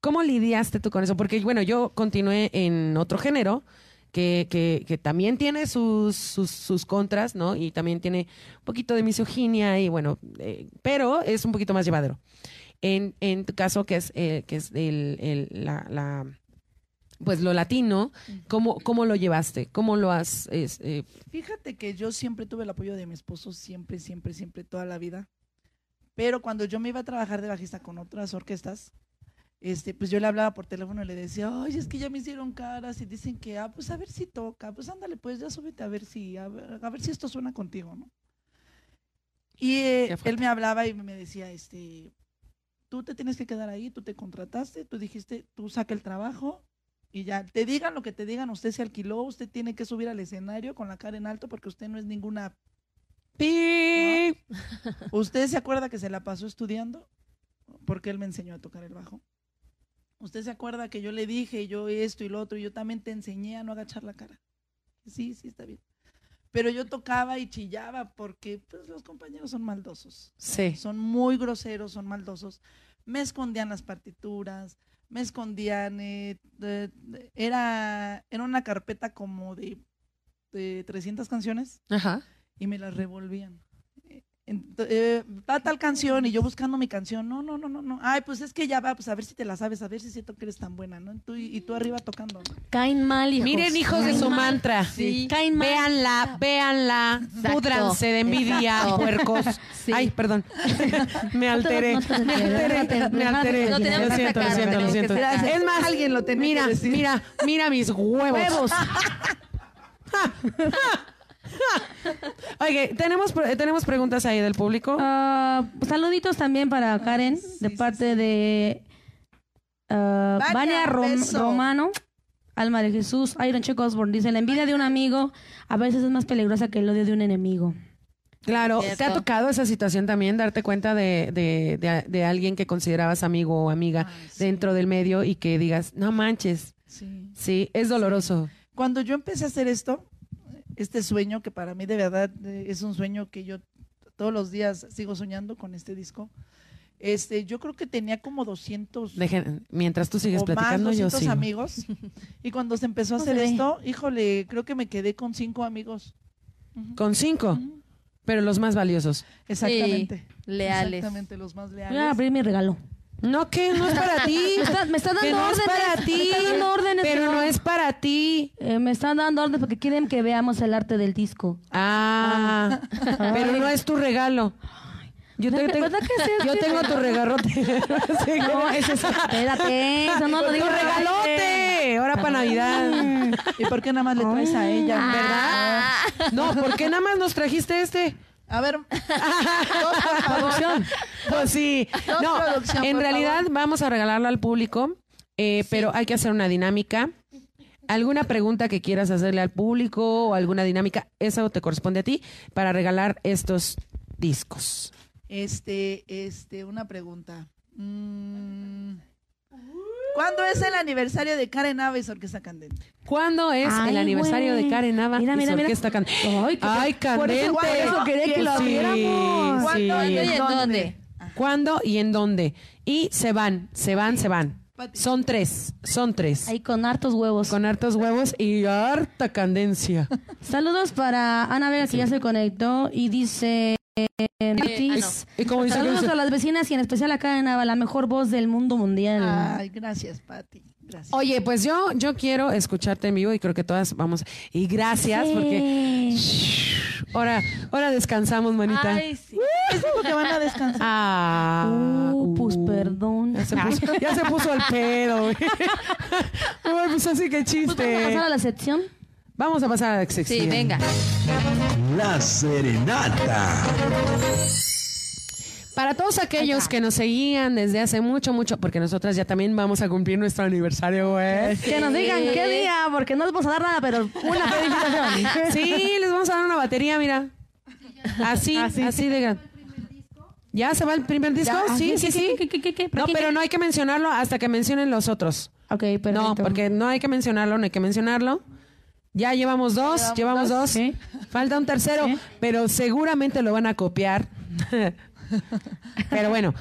¿Cómo lidiaste tú con eso? Porque, bueno, yo continué en otro género que, que, que también tiene sus, sus, sus contras, ¿no? Y también tiene un poquito de misoginia y, bueno, eh, pero es un poquito más llevadero. En, en tu caso, que es, eh, que es el, el- la, la- pues lo latino, ¿cómo, ¿cómo lo llevaste? ¿Cómo lo has...? es, eh, Fíjate que yo siempre tuve el apoyo de mi esposo, siempre, siempre, siempre, toda la vida. Pero cuando yo me iba a trabajar de bajista con otras orquestas, este, pues yo le hablaba por teléfono y le decía, oye, es que ya me hicieron caras y dicen que, ah, pues a ver si toca, pues ándale, pues ya súbete a ver si, a ver, a ver si esto suena contigo, ¿no? Y eh, él me hablaba y me decía, este, tú te tienes que quedar ahí, tú te contrataste, tú dijiste, tú saca el trabajo Y ya, te digan lo que te digan, usted se alquiló, usted tiene que subir al escenario con la cara en alto porque usted no es ninguna... Pi. ¿Usted se acuerda que se la pasó estudiando? Porque él me enseñó a tocar el bajo. ¿Usted se acuerda que yo le dije yo esto y lo otro y yo también te enseñé a no agachar la cara? Sí, sí, está bien. Pero yo tocaba y chillaba porque pues, los compañeros son maldosos. Sí. Son muy groseros, son maldosos. Me escondían las partituras, me escondían. eh, de- de- era, era una carpeta como de, de 300 canciones Ajá. y me las revolvían. Ent- eh, va tal canción y yo buscando mi canción. No, no, no, no, no. Ay, pues es que ya va, pues a ver si te la sabes, a ver si siento que eres tan buena, ¿no? Tú- y tú arriba tocando. ¿no? Caen mal, hijos. Miren, hijos de su mal. mantra. Sí. Caen mal. Véanla, véanla, Exacto. púdranse de envidia, puercos. Sí. Ay, perdón. me alteré, No te- no te- me alteré, me alteré. Lo teníamos Lo que siento, lo siento, lo siento. Es más, Alguien lo tenía mira, que decir. mira, mira mis huevos. Huevos. Oye, tenemos, pre- tenemos preguntas ahí del público. Ah, saluditos también para Karen, de parte de ah, Vania, Rom-. Romano, Alma de Jesús, Iron Check Osborne. Dice, la envidia de un amigo a veces es más peligrosa que el odio de un enemigo. Claro, ¿te ha tocado esa situación también, darte cuenta de, de, de- de alguien que considerabas amigo o amiga Ay, sí. dentro del medio y que digas, no manches, Sí. sí, es doloroso. Cuando yo empecé a hacer esto, este sueño, que para mí de verdad eh, es un sueño que yo todos los días sigo soñando con este disco, este, yo creo que tenía como 200 Dejen- mientras tú sigues o más, platicando, yo 200 sigo. amigos. Y cuando se empezó a hacer ve. esto, híjole, creo que me quedé con cinco amigos. Con cinco, Ujú. pero los más valiosos. Exactamente. leales. Exactamente, los más Voy a leales. abrir mi regalo. No, que no es para ti. Me está, me está dando que no es órdenes. para ti. Me está dando órdenes. Pero no es para ti. Eh, me están dando órdenes porque quieren que veamos el arte del disco. Ah, pero no es tu regalo. Yo, te- ¿Verdad te- que sí es yo tengo tu regalote. Sí, No, es... Espérate, eso no lo tu digo. regalote. Ahora para Navidad. ¿Y por qué nada más le traes a ella? ¿Verdad? No, ¿por qué nada más nos trajiste este? A ver. Producción. Pues sí. Dos, No, en realidad vamos a regalarlo al público, eh, pero hay que hacer una dinámica. ¿Alguna pregunta que quieras hacerle al público o alguna dinámica? Eso te corresponde a ti para regalar estos discos. Este, este, una pregunta. Mm, ¿Cuándo es el aniversario de Karen Aves Orquesta Candente? ¿Cuándo es Ay, el aniversario güey. de Karen Nava Mira, y mira, su mira. orquesta can- Ay, qué- Ay, por eso- candente. por eso quería que lo Sí, abriéramos. sí. ¿Cuándo ¿Y en dónde? ¿Cuándo y en dónde? Y se van, se van, se van. Pati. Son tres, son tres. Ahí con hartos huevos. Con hartos huevos y harta candencia. Saludos para Ana Vega que ya se conectó y dice... eh, Matis, Y como dice, Saludos a las vecinas y en especial a Karen Nava, la mejor voz del mundo mundial. Ay, gracias, Pati. Gracias. Oye, pues yo, yo quiero escucharte en vivo y creo que todas vamos. Y gracias porque ahora, ahora descansamos, manita. Ay, sí. Es porque van a descansar. Ah, Uh, pues uh. perdón. Ya se puso, ya se puso al pedo. güey. Ay, pues así que Pues vamos a pasar chiste. a la sección. Vamos a pasar a la sección. Sí, venga. La serenata. Para todos aquellos que nos seguían desde hace mucho, mucho, porque nosotras ya también vamos a cumplir nuestro aniversario, güey. Que nos digan qué día, porque no les vamos a dar nada, pero una felicitación. Sí, les vamos a dar una batería, mira. Así, así, de gran. ¿Ya se va el primer disco? Sí, sí, sí. ¿Qué, qué, qué, qué? No, ¿Qué, pero no hay que mencionarlo hasta que mencionen los otros. Ok, perfecto. No, porque no hay que mencionarlo, no hay que mencionarlo. Ya llevamos dos, llevamos, dos. Sí. Falta un tercero, Sí. pero seguramente lo van a copiar. pero bueno,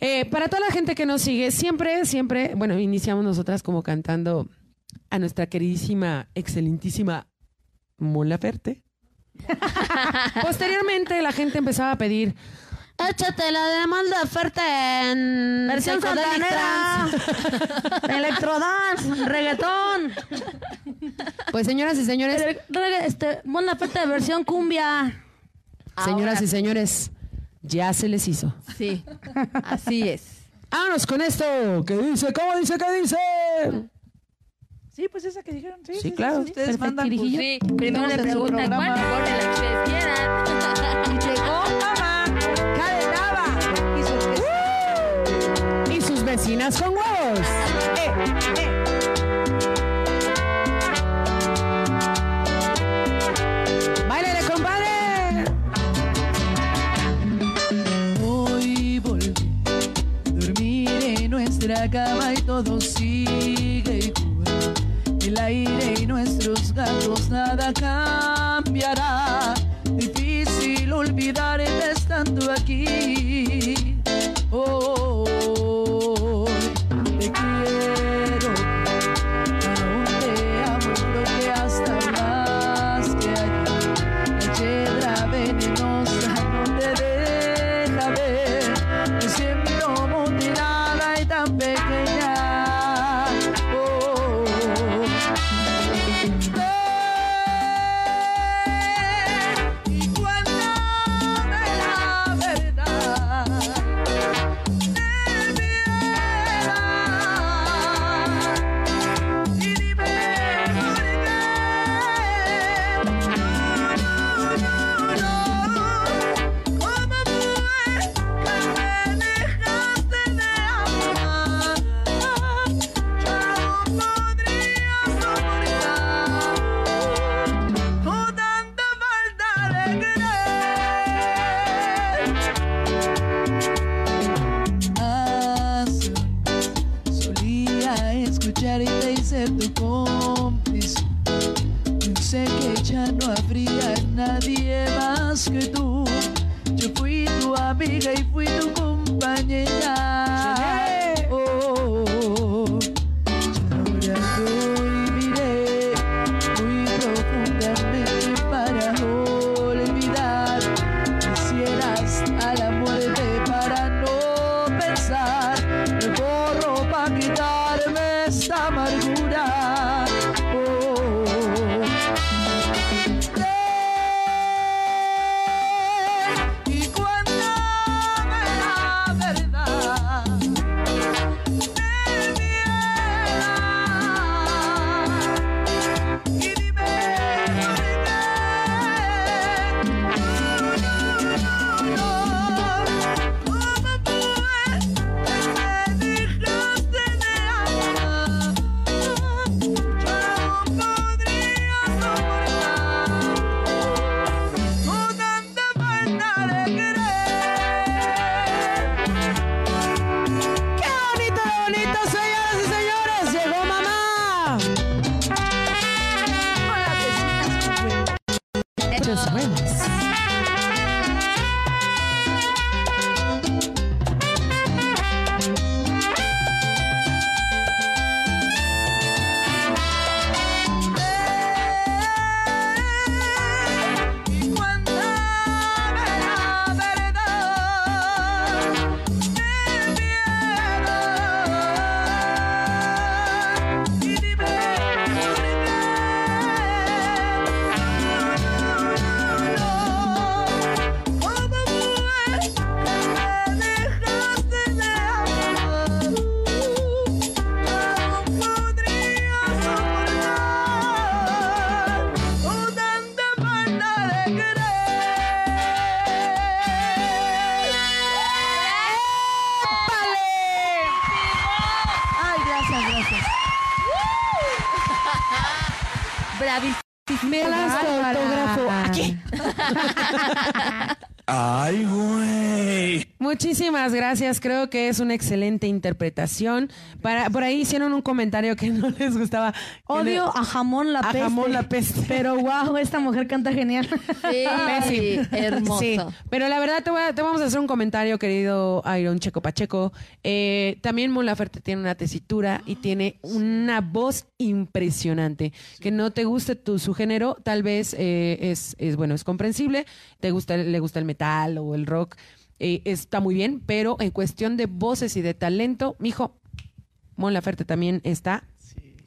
eh, para toda la gente que nos sigue, siempre, siempre, bueno, iniciamos nosotras como cantando a nuestra queridísima, excelentísima Mola Ferte. Posteriormente la gente empezaba a pedir Échate la de Mola Ferte en Versión santanera. Trance". Electrodance, reggaetón. Pues señoras y señores, Re- re- Este, oferta de versión cumbia. señoras Ahora y señores, ya se les hizo. Sí, así es. Vámonos con esto. ¿Qué dice? ¿Cómo dice? ¿Qué dice? Sí, pues esa que dijeron. Sí, Sí, claro. sí, ustedes Perfecto, mandan. pues. Sí, primero le preguntan mejor de la que ustedes quieran. Y llegó mamá, de nava y sus vecinas, con huevos. Eh, eh. Hoy volví a dormir en nuestra cama y todo sigue igual. El aire y nuestros gatos nada cambiará. Difícil olvidar este estando aquí. Oh, Muchísimas gracias. Creo que es una excelente interpretación. Para, por ahí hicieron un comentario que no les gustaba. Odio a Jamón la A Peste. Jamón la Peste. Pero wow, esta mujer canta genial. Sí, Pésimo. hermoso. Sí, pero la verdad te, voy a- te vamos a hacer un comentario, querido Iron Checo Pacheco. Eh, también Mon Laferte tiene una tesitura y tiene una voz impresionante. Que no te guste tu, su género, tal vez eh, es, es, bueno, es comprensible. Te gusta, le gusta el metal o el rock. Eh, está muy bien, pero en cuestión de voces y de talento, mijo, Mon Laferte también está,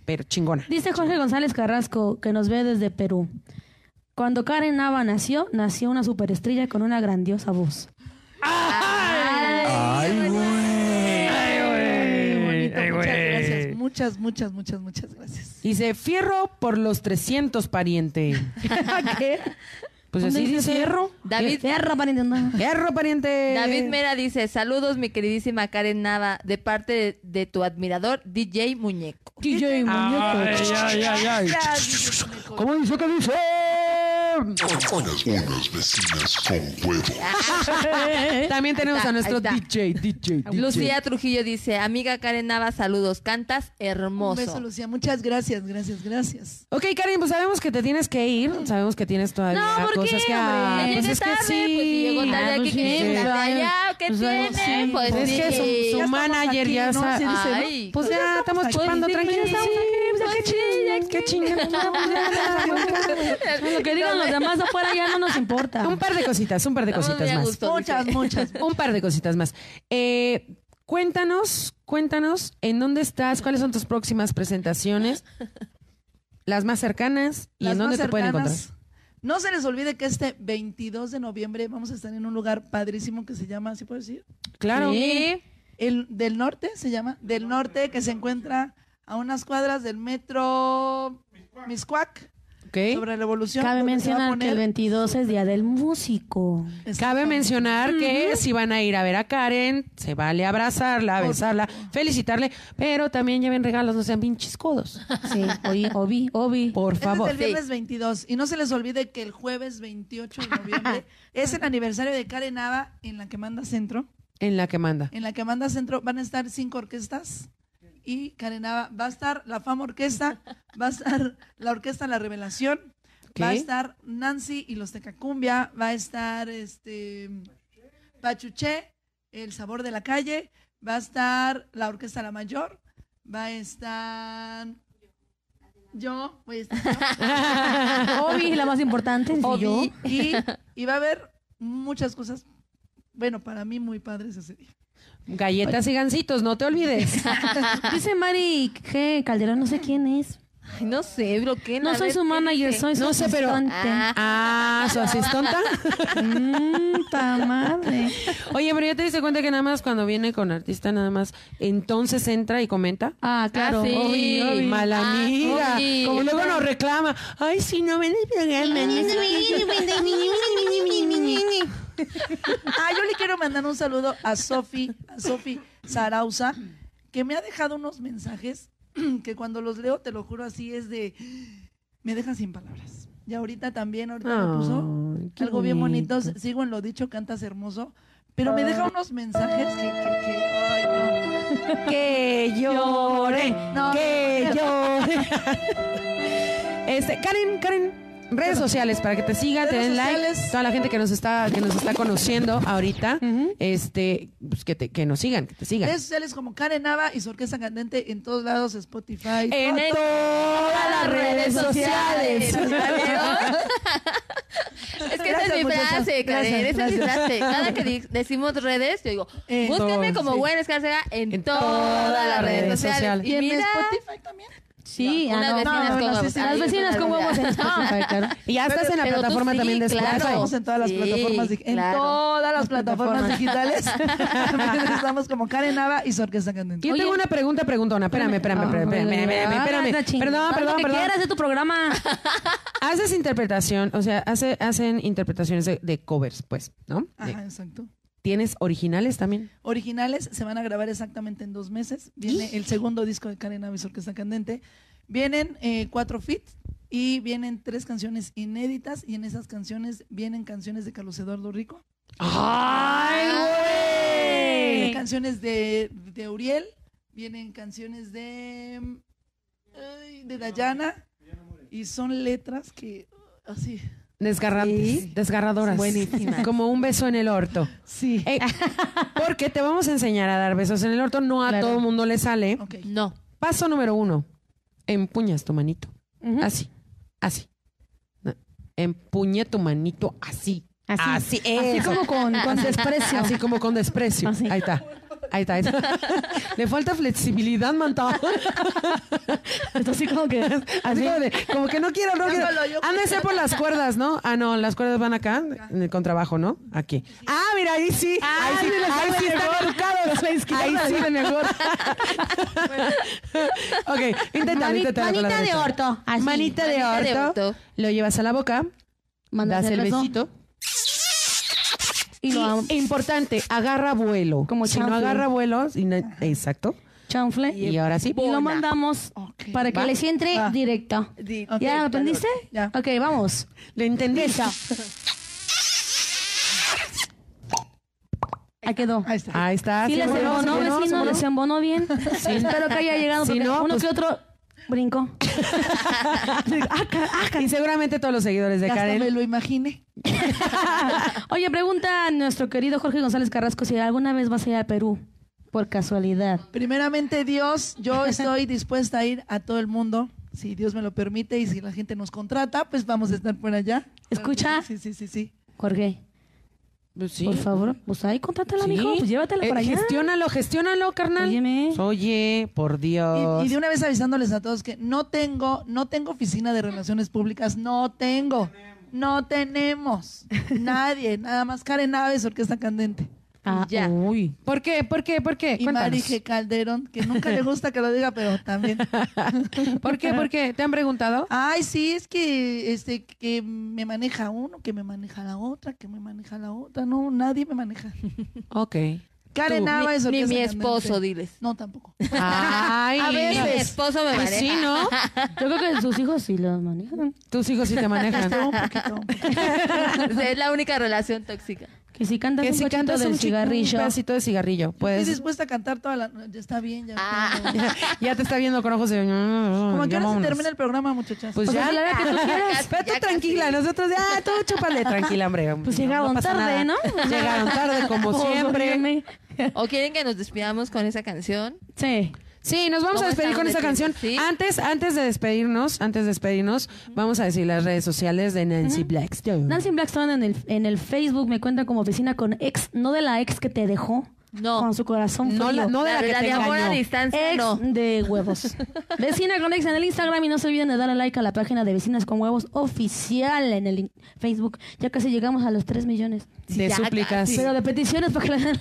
pero chingona. Dice Jorge González Carrasco, que nos ve desde Perú. Cuando Karen Nava nació, nació una superestrella con una grandiosa voz. Ay, güey. Qué bonito, muchas gracias. Muchas, muchas, muchas, muchas gracias. Dice, fierro por los 300, pariente. ¿Qué? Pues ¿Dónde así dice dice. fierro? David- Fierro para intentar. Fierro, pariente. David Mera dice, saludos mi queridísima Karen Nava, de parte de, de tu admirador DJ Muñeco. DJ Ay, Muñeco. ay, ay, ay. ¿Cómo dice que dice? Unas, vecinas con huevo. También tenemos a nuestro. DJ, DJ, DJ. Lucía Trujillo dice, amiga Karen Nava, saludos, cantas Un beso, hermoso. Lucía. Muchas gracias, gracias, gracias. Ok, Karen, pues sabemos que te tienes que ir. Sabemos que tienes todavía No, ¿por qué, cosas que? Ah, Ya pues es que tarde, sí. pues si llegó tarde Ah, aquí, pues que sí, llegue pues, allá, ¿qué pues, tiene? sí, Pues es que su, Ya estamos manager aquí, ya ¿no? Pues ya estamos chupando sí, pues, qué sí, chingada, qué chingada. Lo que digan los demás afuera ya no nos importa. Un par de cositas, un par de cositas más. Muchas, dice. muchas. Un par de cositas más. Eh, cuéntanos, cuéntanos en dónde estás, cuáles son tus próximas presentaciones, las más cercanas y Las en dónde más te pueden encontrar. cercanas. No se les olvide que este 22 de noviembre vamos a estar en un lugar padrísimo que se llama, ¿sí puedo decir? Claro. Sí. El del norte se llama, del norte que se encuentra a unas cuadras del metro Miscuac, Ok. sobre la revolución. Cabe mencionar que el poner- 22 es Día del Músico. Cabe mencionar que si van a ir a ver a Karen, se vale abrazarla, Por besarla, felicitarle, pero también lleven regalos, no sean pinches codos. Sí, oí, obi, obi. Por Este favor. es el viernes 22. Y no se les olvide que el jueves 28 de noviembre es el aniversario de Karen Nava en la que manda centro. En la que manda. En la que manda centro van a estar cinco orquestas. Y Karen Nava va a estar la Fama Orquesta, va a estar la Orquesta La Revelación, va a estar Nancy y los Tecacumbia, va a estar este Pachuché, El Sabor de la Calle, va a estar la Orquesta La Mayor, va a estar yo, voy a estar yo. Obi, la más importante, sí, Obi. yo. Y, y va a haber muchas cosas, bueno, para mí muy padres ese día. Galletas y gancitos, no te olvides. Dice Mari G. Calderón, no sé quién es. Ay, no sé, bloqueen. No a soy ver su manager, dice. soy su No sé, pero- asistente. Ah, su asistonta. Mm, ta madre. Oye, pero ya te diste cuenta que nada más cuando viene con artista, nada más, entonces entra y comenta. Ah, claro. Ah, sí. Obi, obi. Mala Ah, amiga. Como luego nos reclama. Ay, si no ven el programa. Ah, yo le quiero mandar un saludo a Sofi, a Sofi Sarauza, que me ha dejado unos mensajes que cuando los leo, te lo juro así, es de... Me deja sin palabras. Y ahorita también, ahorita me puso algo bien bonito. Sigo en lo dicho, cantas hermoso. Pero me deja unos mensajes que... que, que ay, Que llore, No. que llore. Este, Karen, Karen, redes sociales para que te sigan, te den like. sociales. Toda la gente que nos está, que nos está conociendo ahorita, Ujú. este, pues que te, que nos sigan, que te sigan. Redes sociales como Karen Nava y su orquesta candente en todos lados, Spotify. En todas las redes sociales. Es que esa Gracias, es mi muchachos. frase, Karen. Gracias, esa es mi gracias. frase. Cada que di- decimos redes, yo digo, En búsquenme todas, como sí. Buen Escárcega en, En todas, todas las redes sociales. ¿Y en mira, Spotify también? Sí, ah, no. vecinas no, con no, huevos. sí, sí, Las vecinas con huevos en realidad. Spotify, claro. Y ya estás en la plataforma sí, también de claro. Spotify. Estamos en todas las plataformas, en claro. todas las plataformas digitales. Estamos como Karen Nava y su orquesta candente. Yo tengo una pregunta preguntona. Espérame, espérame, espérame, espérame, espérame, Ah, espérame. ching. Perdón, perdón, perdón. quieras de tu programa. Haces interpretación, o sea, hace, hacen interpretaciones de, de covers, pues, ¿no? Ajá, exacto. ¿Tienes originales también? Originales se van a grabar exactamente en dos meses. Viene el segundo disco de Karen Nava y su orquesta candente. Vienen eh, cuatro feats y vienen tres canciones inéditas y en esas canciones vienen canciones de Carlos Eduardo Rico. ¡Ay, güey! canciones de, de Uriel, vienen canciones de, de Dayana y son letras que así. Desgarrantes, Sí. desgarradoras. Buenísimas. Como un beso en el orto. Sí. Eh, porque te vamos a enseñar a dar besos en el orto. No a Claro. todo mundo le sale. No. Paso número uno. Empuñas tu manito. Así. Así. No, Empuñe tu manito así. Así. Así, Así como con, con desprecio. Así como con desprecio. Así. Ahí está. Ahí está, ahí está. Le falta flexibilidad, manta. Esto así como que... Así Así. como, de, como que no quiero, no quiero. de ser por las cuerdas, ¿no? Ah, no, las cuerdas van acá, en el contrabajo, ¿no? Aquí. Ah, mira, ahí sí. Ah, ahí sí, ahí sí están educados. Ahí sí. saben mejor. ok, inténtalo, inténtalo manita de orto. Así. Manita de de orto. Lo llevas a la boca. Mandas das el besito. Y lo importante, agarra vuelo. Como si no chanfle. agarra vuelo, y no- exacto. chanfle. Y ahora sí. Y lo mandamos Ok. Para que ¿Va? les entre Va. directo. Di- Ok, ¿Ya aprendiste? Ya. Ok, vamos. ¿Le entendí? Ahí quedó. Ahí está. Ahí está. Sí, ¿sí les embonó? embonó, ¿Sí embonó? ¿Sí vecino, les embonó bien. Espero que haya llegado Si porque no, uno pues- que otro brincó. Y seguramente todos los seguidores de hasta me Karen. lo imaginé. Oye, pregunta a nuestro querido Jorge González Carrasco si alguna vez vas a ir a Perú. Por casualidad. Primeramente, Dios, yo estoy dispuesta a ir a todo el mundo. Si Dios me lo permite y si la gente nos contrata, pues vamos a estar por allá. Escucha. Sí, sí, sí, sí. Jorge, Pues sí. por favor, pues ahí contrátala, Sí. mijo. Pues llévatela Eh, para allá. Gestiónalo, gestiónalo, carnal. Óyeme. Oye, por Dios. Y, y de una vez avisándoles a todos que no tengo, no tengo oficina de relaciones públicas, no tengo, no tenemos, nadie, nada más Karen Naves, Orquesta Candente. Ah, Ya. Uy. ¿Por qué? ¿Por qué? ¿Por qué? Y Cuéntanos. Marije Calderón, que nunca le gusta que lo diga, pero también. ¿Por qué? ¿Por qué? ¿Te han preguntado? Ay, sí, es que este que me maneja uno, que me maneja la otra, que me maneja la otra. No, nadie me maneja. Ok. Karen Tú. Naves, Ni, mi esposo, diles. No, tampoco. Ay. A Ni mi veces. esposo me Pues maneja. sí, ¿no? Yo creo que sus hijos sí los manejan. Tus hijos sí te manejan. Un poquito. un poquito. es la única relación tóxica. Que si cantas Que un si cantas del un, chi- un cigarrillo. pedacito de cigarrillo, Estoy puedes. dispuesta a cantar toda la... Ya está bien, ya. Ah. pero- ya te está viendo con ojos de. Como que Ya ahora se termina el programa, muchachas. Pues O sea, ya, la hora que tú quieras. Pero tú Ya tranquila, casi. nosotros ya, tú chúpale tranquila, hombre. Pues No, llegaron tarde, nada. ¿no? Llegaron tarde, como Oh, siempre. ¿O quieren que nos despidamos con esa canción? Sí. Sí, nos vamos a ¿Cómo despedir con esta canción. Antes, antes de despedirnos, antes de despedirnos, vamos a decir las redes sociales de Nancy Blackstone. Nancy Blackstone en el, en el Facebook me cuenta como vecina con ex, no de la ex que te dejó. No. Con su corazón No, la- frío. no de la, que la te de amor a distancia, Ex no. de huevos. Vecina con ex en el Instagram y no se olviden de darle like a la página de Vecinas con Huevos oficial en el Facebook. Ya casi llegamos a los 3 millones. de súplicas. Pero de peticiones para que le den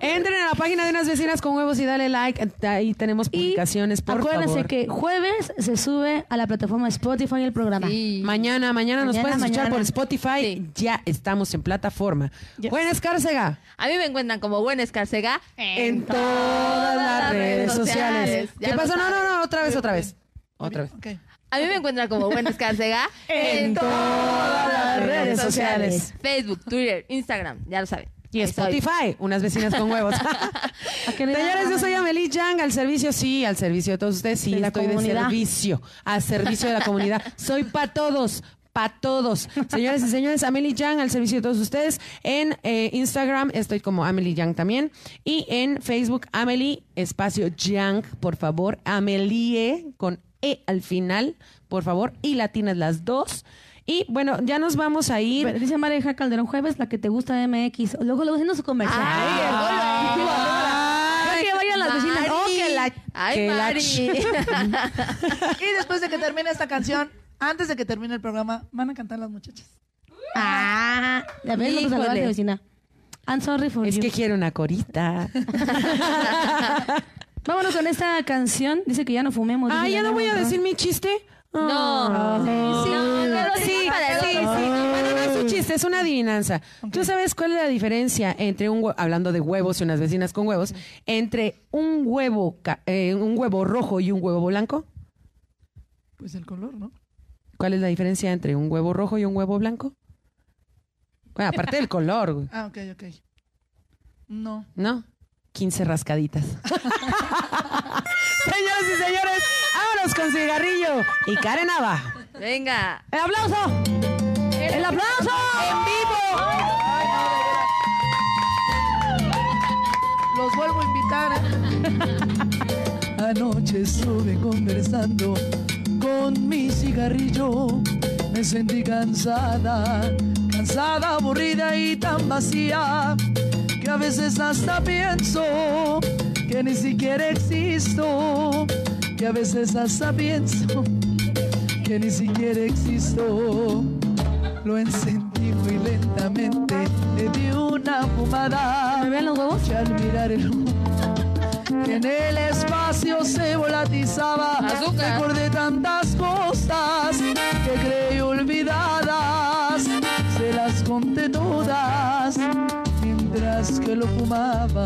Entren a la página de unas vecinas con huevos y dale like. Ahí tenemos Y publicaciones, por acuérdense favor. que jueves se sube a la plataforma Spotify el programa. Sí. Mañana, mañana, nos puedes escuchar por Spotify. Sí. Ya estamos en plataforma. Yes. Buena Escárcega. A mí me encuentran como Buen Escarcega En todas las redes sociales. ¿Qué pasó? No, no, no, otra vez, otra vez. Otra vez. A mí me encuentran como Buen Escarcega En todas las redes sociales. Facebook, Twitter, Instagram, ya lo saben. Y. Spotify, unas vecinas con huevos. Señores, yo soy Amelie Yang, al servicio, sí, al servicio de todos ustedes, sí, De la estoy comunidad. de servicio, al servicio de la comunidad. Soy para todos, para todos. Señores y señores, Amelie Yang, al servicio de todos ustedes. En eh, Instagram estoy como Amelie Yang también. Y en Facebook, Amelie, espacio Yang, por favor. Amelie, con E al final, por favor. Y latinas las dos. Y bueno, ya nos vamos a ir. Pero Dice Mareja Calderón, jueves la que te gusta de MX. Luego luego haciendo su comercial. Ay, Creo que vayan las vecinas. Oh, que la- Ay, que la. Y después de que termine esta canción, antes de que termine el programa, van a cantar las muchachas. Ah, ya ves, no te Híjole. saludaste, vecina. I'm sorry for Es you. que quiero una corita. Vámonos con esta canción. Dice que ya no fumemos. Ah, dice ya no voy a decir mi chiste. No. Sí, Sí, sí, sí. Bueno, no es un chiste, es una adivinanza. ¿Tú sabes cuál es la diferencia entre un hue- hablando de huevos y unas vecinas con huevos, entre un huevo ca- eh, un huevo rojo y un huevo blanco? Pues el color, ¿no? ¿Cuál es la diferencia entre un huevo rojo y un huevo blanco? Bueno, aparte del color, güey, Ah, ok, ok. No. ¿no? 15 rascaditas. Señoras y señores, vámonos con cigarrillo y Karen Nava. Venga. ¡El aplauso! ¡El aplauso! ¡En vivo! Los vuelvo a invitar. ¿eh? Anoche estuve conversando con mi cigarrillo. Me sentí cansada, cansada, aburrida y tan vacía que a veces hasta pienso que ni siquiera existo. Que a veces hasta pienso que ni siquiera existo. Lo encendí muy lentamente, le di una fumada. ¿Me ven los huevos? Y al mirar el humo en el espacio se volatizaba, Azúcar. recordé tantas cosas que creí olvidadas. Se las conté todas mientras que lo fumaba.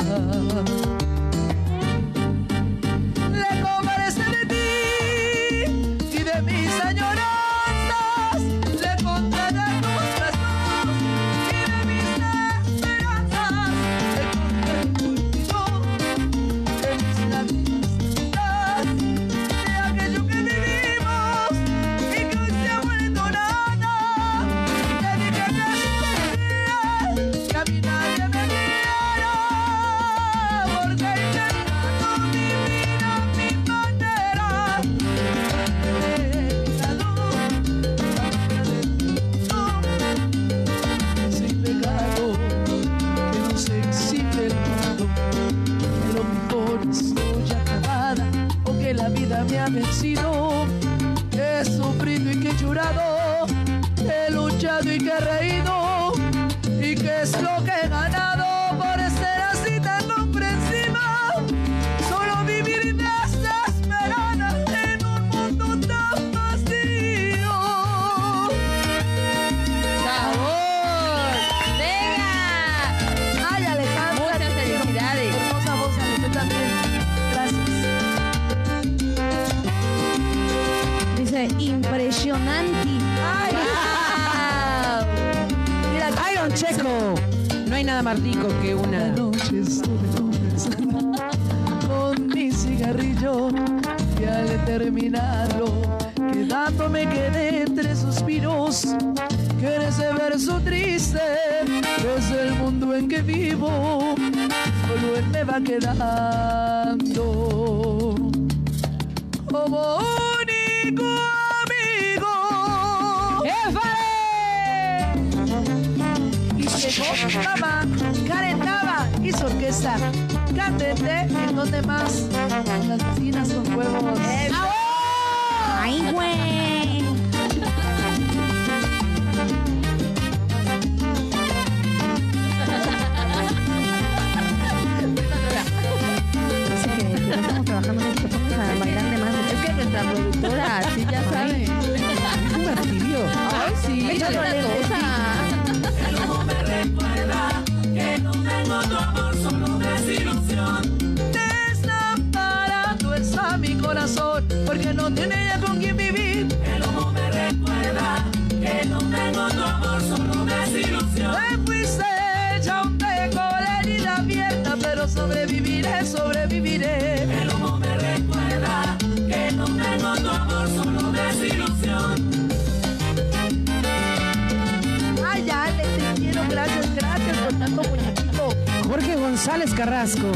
Carrasco.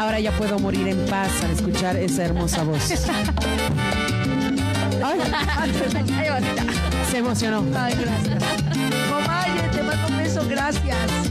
Ahora ya puedo morir en paz al escuchar esa hermosa voz. Ay, se emocionó. Ay, gracias. Comaye, te mando un beso, gracias.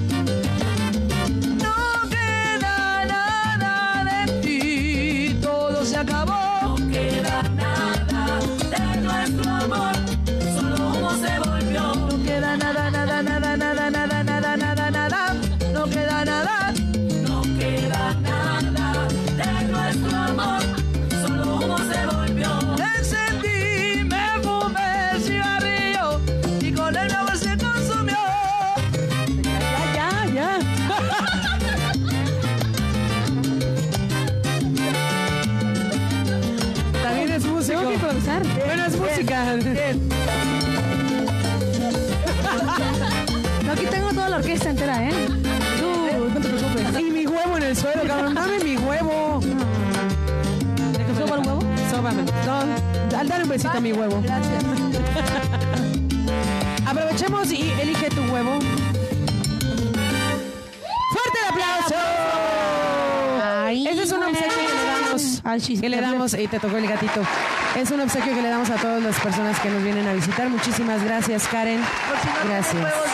Besito a mi huevo. Gracias. Aprovechemos y elige tu huevo. ¡Fuerte el aplauso! Ay, Ese es un obsequio que le damos. Ay, sí, que le damos, y te tocó el gatito. Es un obsequio que le damos a todas las personas que nos vienen a visitar. Muchísimas gracias, Karen. Por si no Gracias. huevos.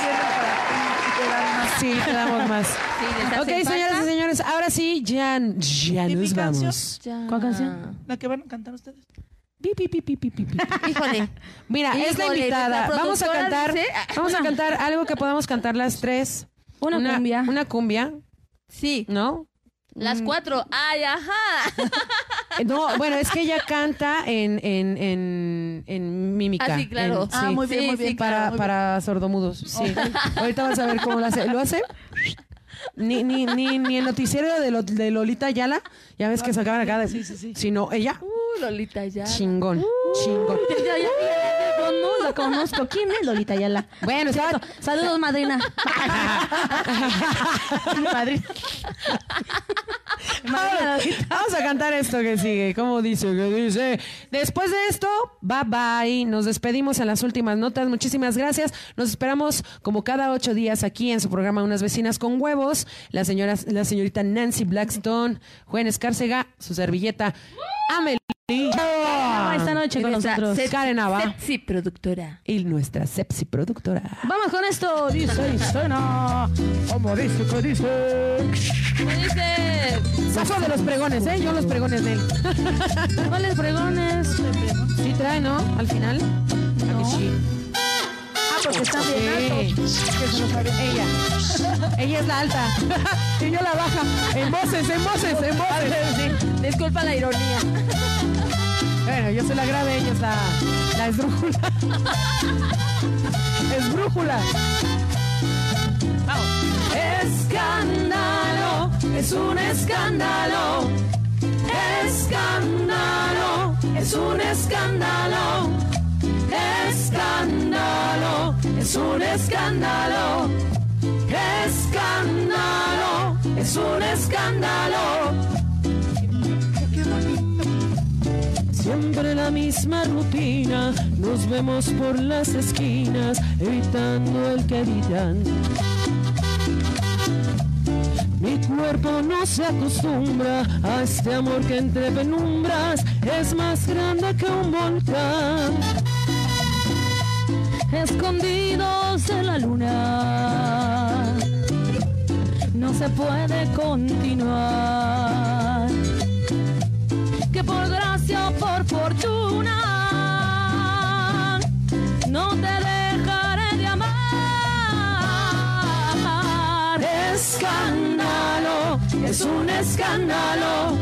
Sí, te damos más. Sí, Ok, señoras y señores, ahora sí, ya, ya ¿Y mi nos canción? vamos. Ya. ¿Cuál canción? ¿La que van a cantar ustedes? Pi, pi, pi, pi, pi, pi, pi. Híjole. Mira, es la invitada. Vamos a cantar, dice- vamos a cantar algo que podamos cantar las tres. Una cumbia. Una cumbia, Sí, ¿no? las cuatro. Ay, ajá. No, bueno, es que ella canta en, en, en, en mímica. Ah, sí, claro. En- Ah, muy bien, Sí, muy sí, bien. para, claro, muy para sordomudos. Sí. Ahorita vas a ver cómo lo hace. ¿Lo hace? Ni, ni, ni, ni el noticiero de, Lo- de Lolita Ayala, ya ves que sacaban acá de. Sí, sí, sí. Sino ella, Uh, Lolita ya. chingón, chingón. Ya, ya, ya, ya, yo no la conozco. ¿Quién es Lolita Ayala? Bueno, estaba, Saludos, madrina. madrina. Ahora, Vamos a cantar esto que sigue. ¿Cómo dice? ¿Qué dice? Después de esto, bye bye. Nos despedimos en las últimas notas. Muchísimas gracias. Nos esperamos como cada ocho días aquí en su programa Unas Vecinas con Huevos. La, señora, la señorita Nancy Blackstone, Juan Escárcega, su servilleta Amelie. esta noche con nosotros. Karen Nava. Sexy productora. Y nuestra sepsi productora. Vamos con esto, dice y suena. Como dice, que dice. ¿Cómo dice? Saco de los pregones, ¿eh? Yo los pregones de él. ¿Cuáles pregones? Sí trae, ¿no? Al final. ¿A que sí? Porque están bien altos. Ella. Ella es la alta. y yo la baja. En voces, en voces, en voces. Disculpa la ironía. Bueno, yo soy la grave, ella es la, la esdrújula. esbrújula. Vamos. Escándalo, es un escándalo. Escándalo, es un escándalo. Escándalo, es un escándalo. Escándalo, es un escándalo. Siempre la misma rutina, nos vemos por las esquinas, evitando el que dirán. Mi cuerpo no se acostumbra a este amor que entre penumbras es más grande que un volcán. Escondidos en la luna. No se puede continuar. Que por gracia o por fortuna no te dejaré de amar. Escándalo, es un escándalo.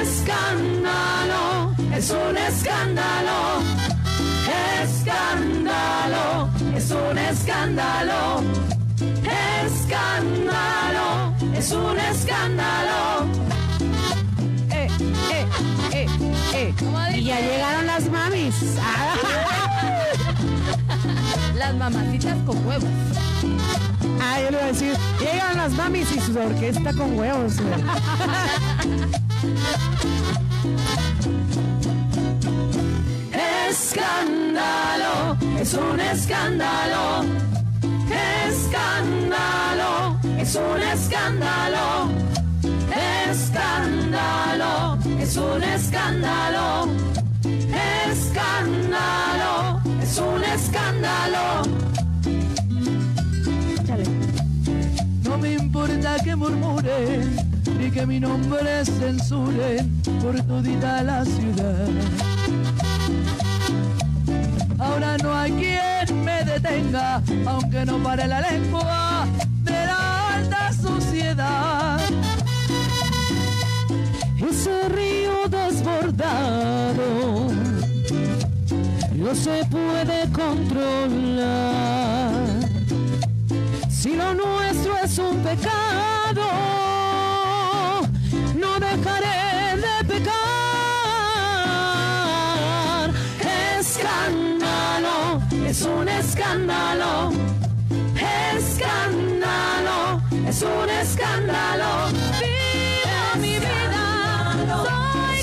Escándalo, es un escándalo. Escándalo, es un escándalo. Escándalo, es un escándalo. Eh, eh, eh, eh. Y ya llegaron las mamis. Las mamacitas con huevos. Ah, yo le iba a decir, llegan las mamis y su orquesta con huevos. Escándalo, es un escándalo. Escándalo, es un escándalo. Escándalo, es un escándalo. Escándalo, es un escándalo. No me importa que murmuren ni que mi nombre censuren por todita la ciudad. Aunque no pare la lengua de la alta sociedad. Ese río desbordado no se puede controlar. Si lo nuestro es un pecado, es un escándalo. Viva mi vida,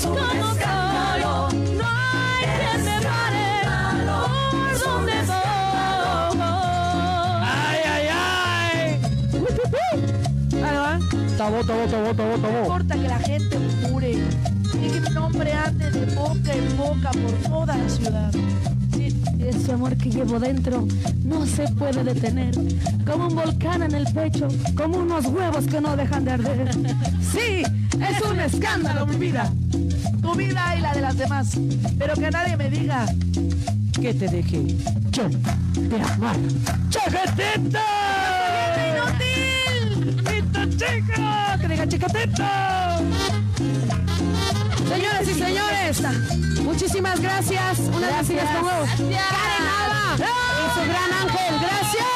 soy como soy. No hay quien me pare por donde voy. Ay, ay, ay. Tabo, tabo, tabo, tabo, No tabo. importa que la gente murmure y que mi nombre ande de boca en boca por toda la ciudad. Ese amor que llevo dentro no se puede detener. Como un volcán en el pecho, como unos huevos que no dejan de arder. Sí, es un escándalo mi vida. Tu vida y la de las demás. Pero que nadie me diga que te dejé yo de amar. ¡Chaquetita! ¡Inútil! ¡Esta chica! ¡Que diga chicatita! Señores y señores, muchísimas gracias. Una gracias con huevos. Karen Nava y su gran ángel. ¡Gracias!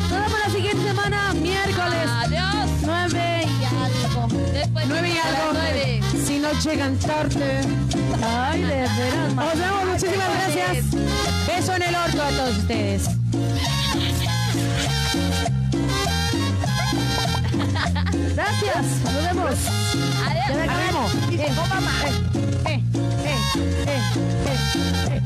Nos vemos la siguiente semana, miércoles, Adiós. 9 y algo. Después Nueve y a las algo. nueve. Si no llegan tarde. Ay, de veras, Nos vemos, muchísimas gracias. Beso en el orto a todos ustedes. Gracias, nos vemos. Adiós. Nos vemos. y llegó mamá. Eh, eh, eh, eh, eh.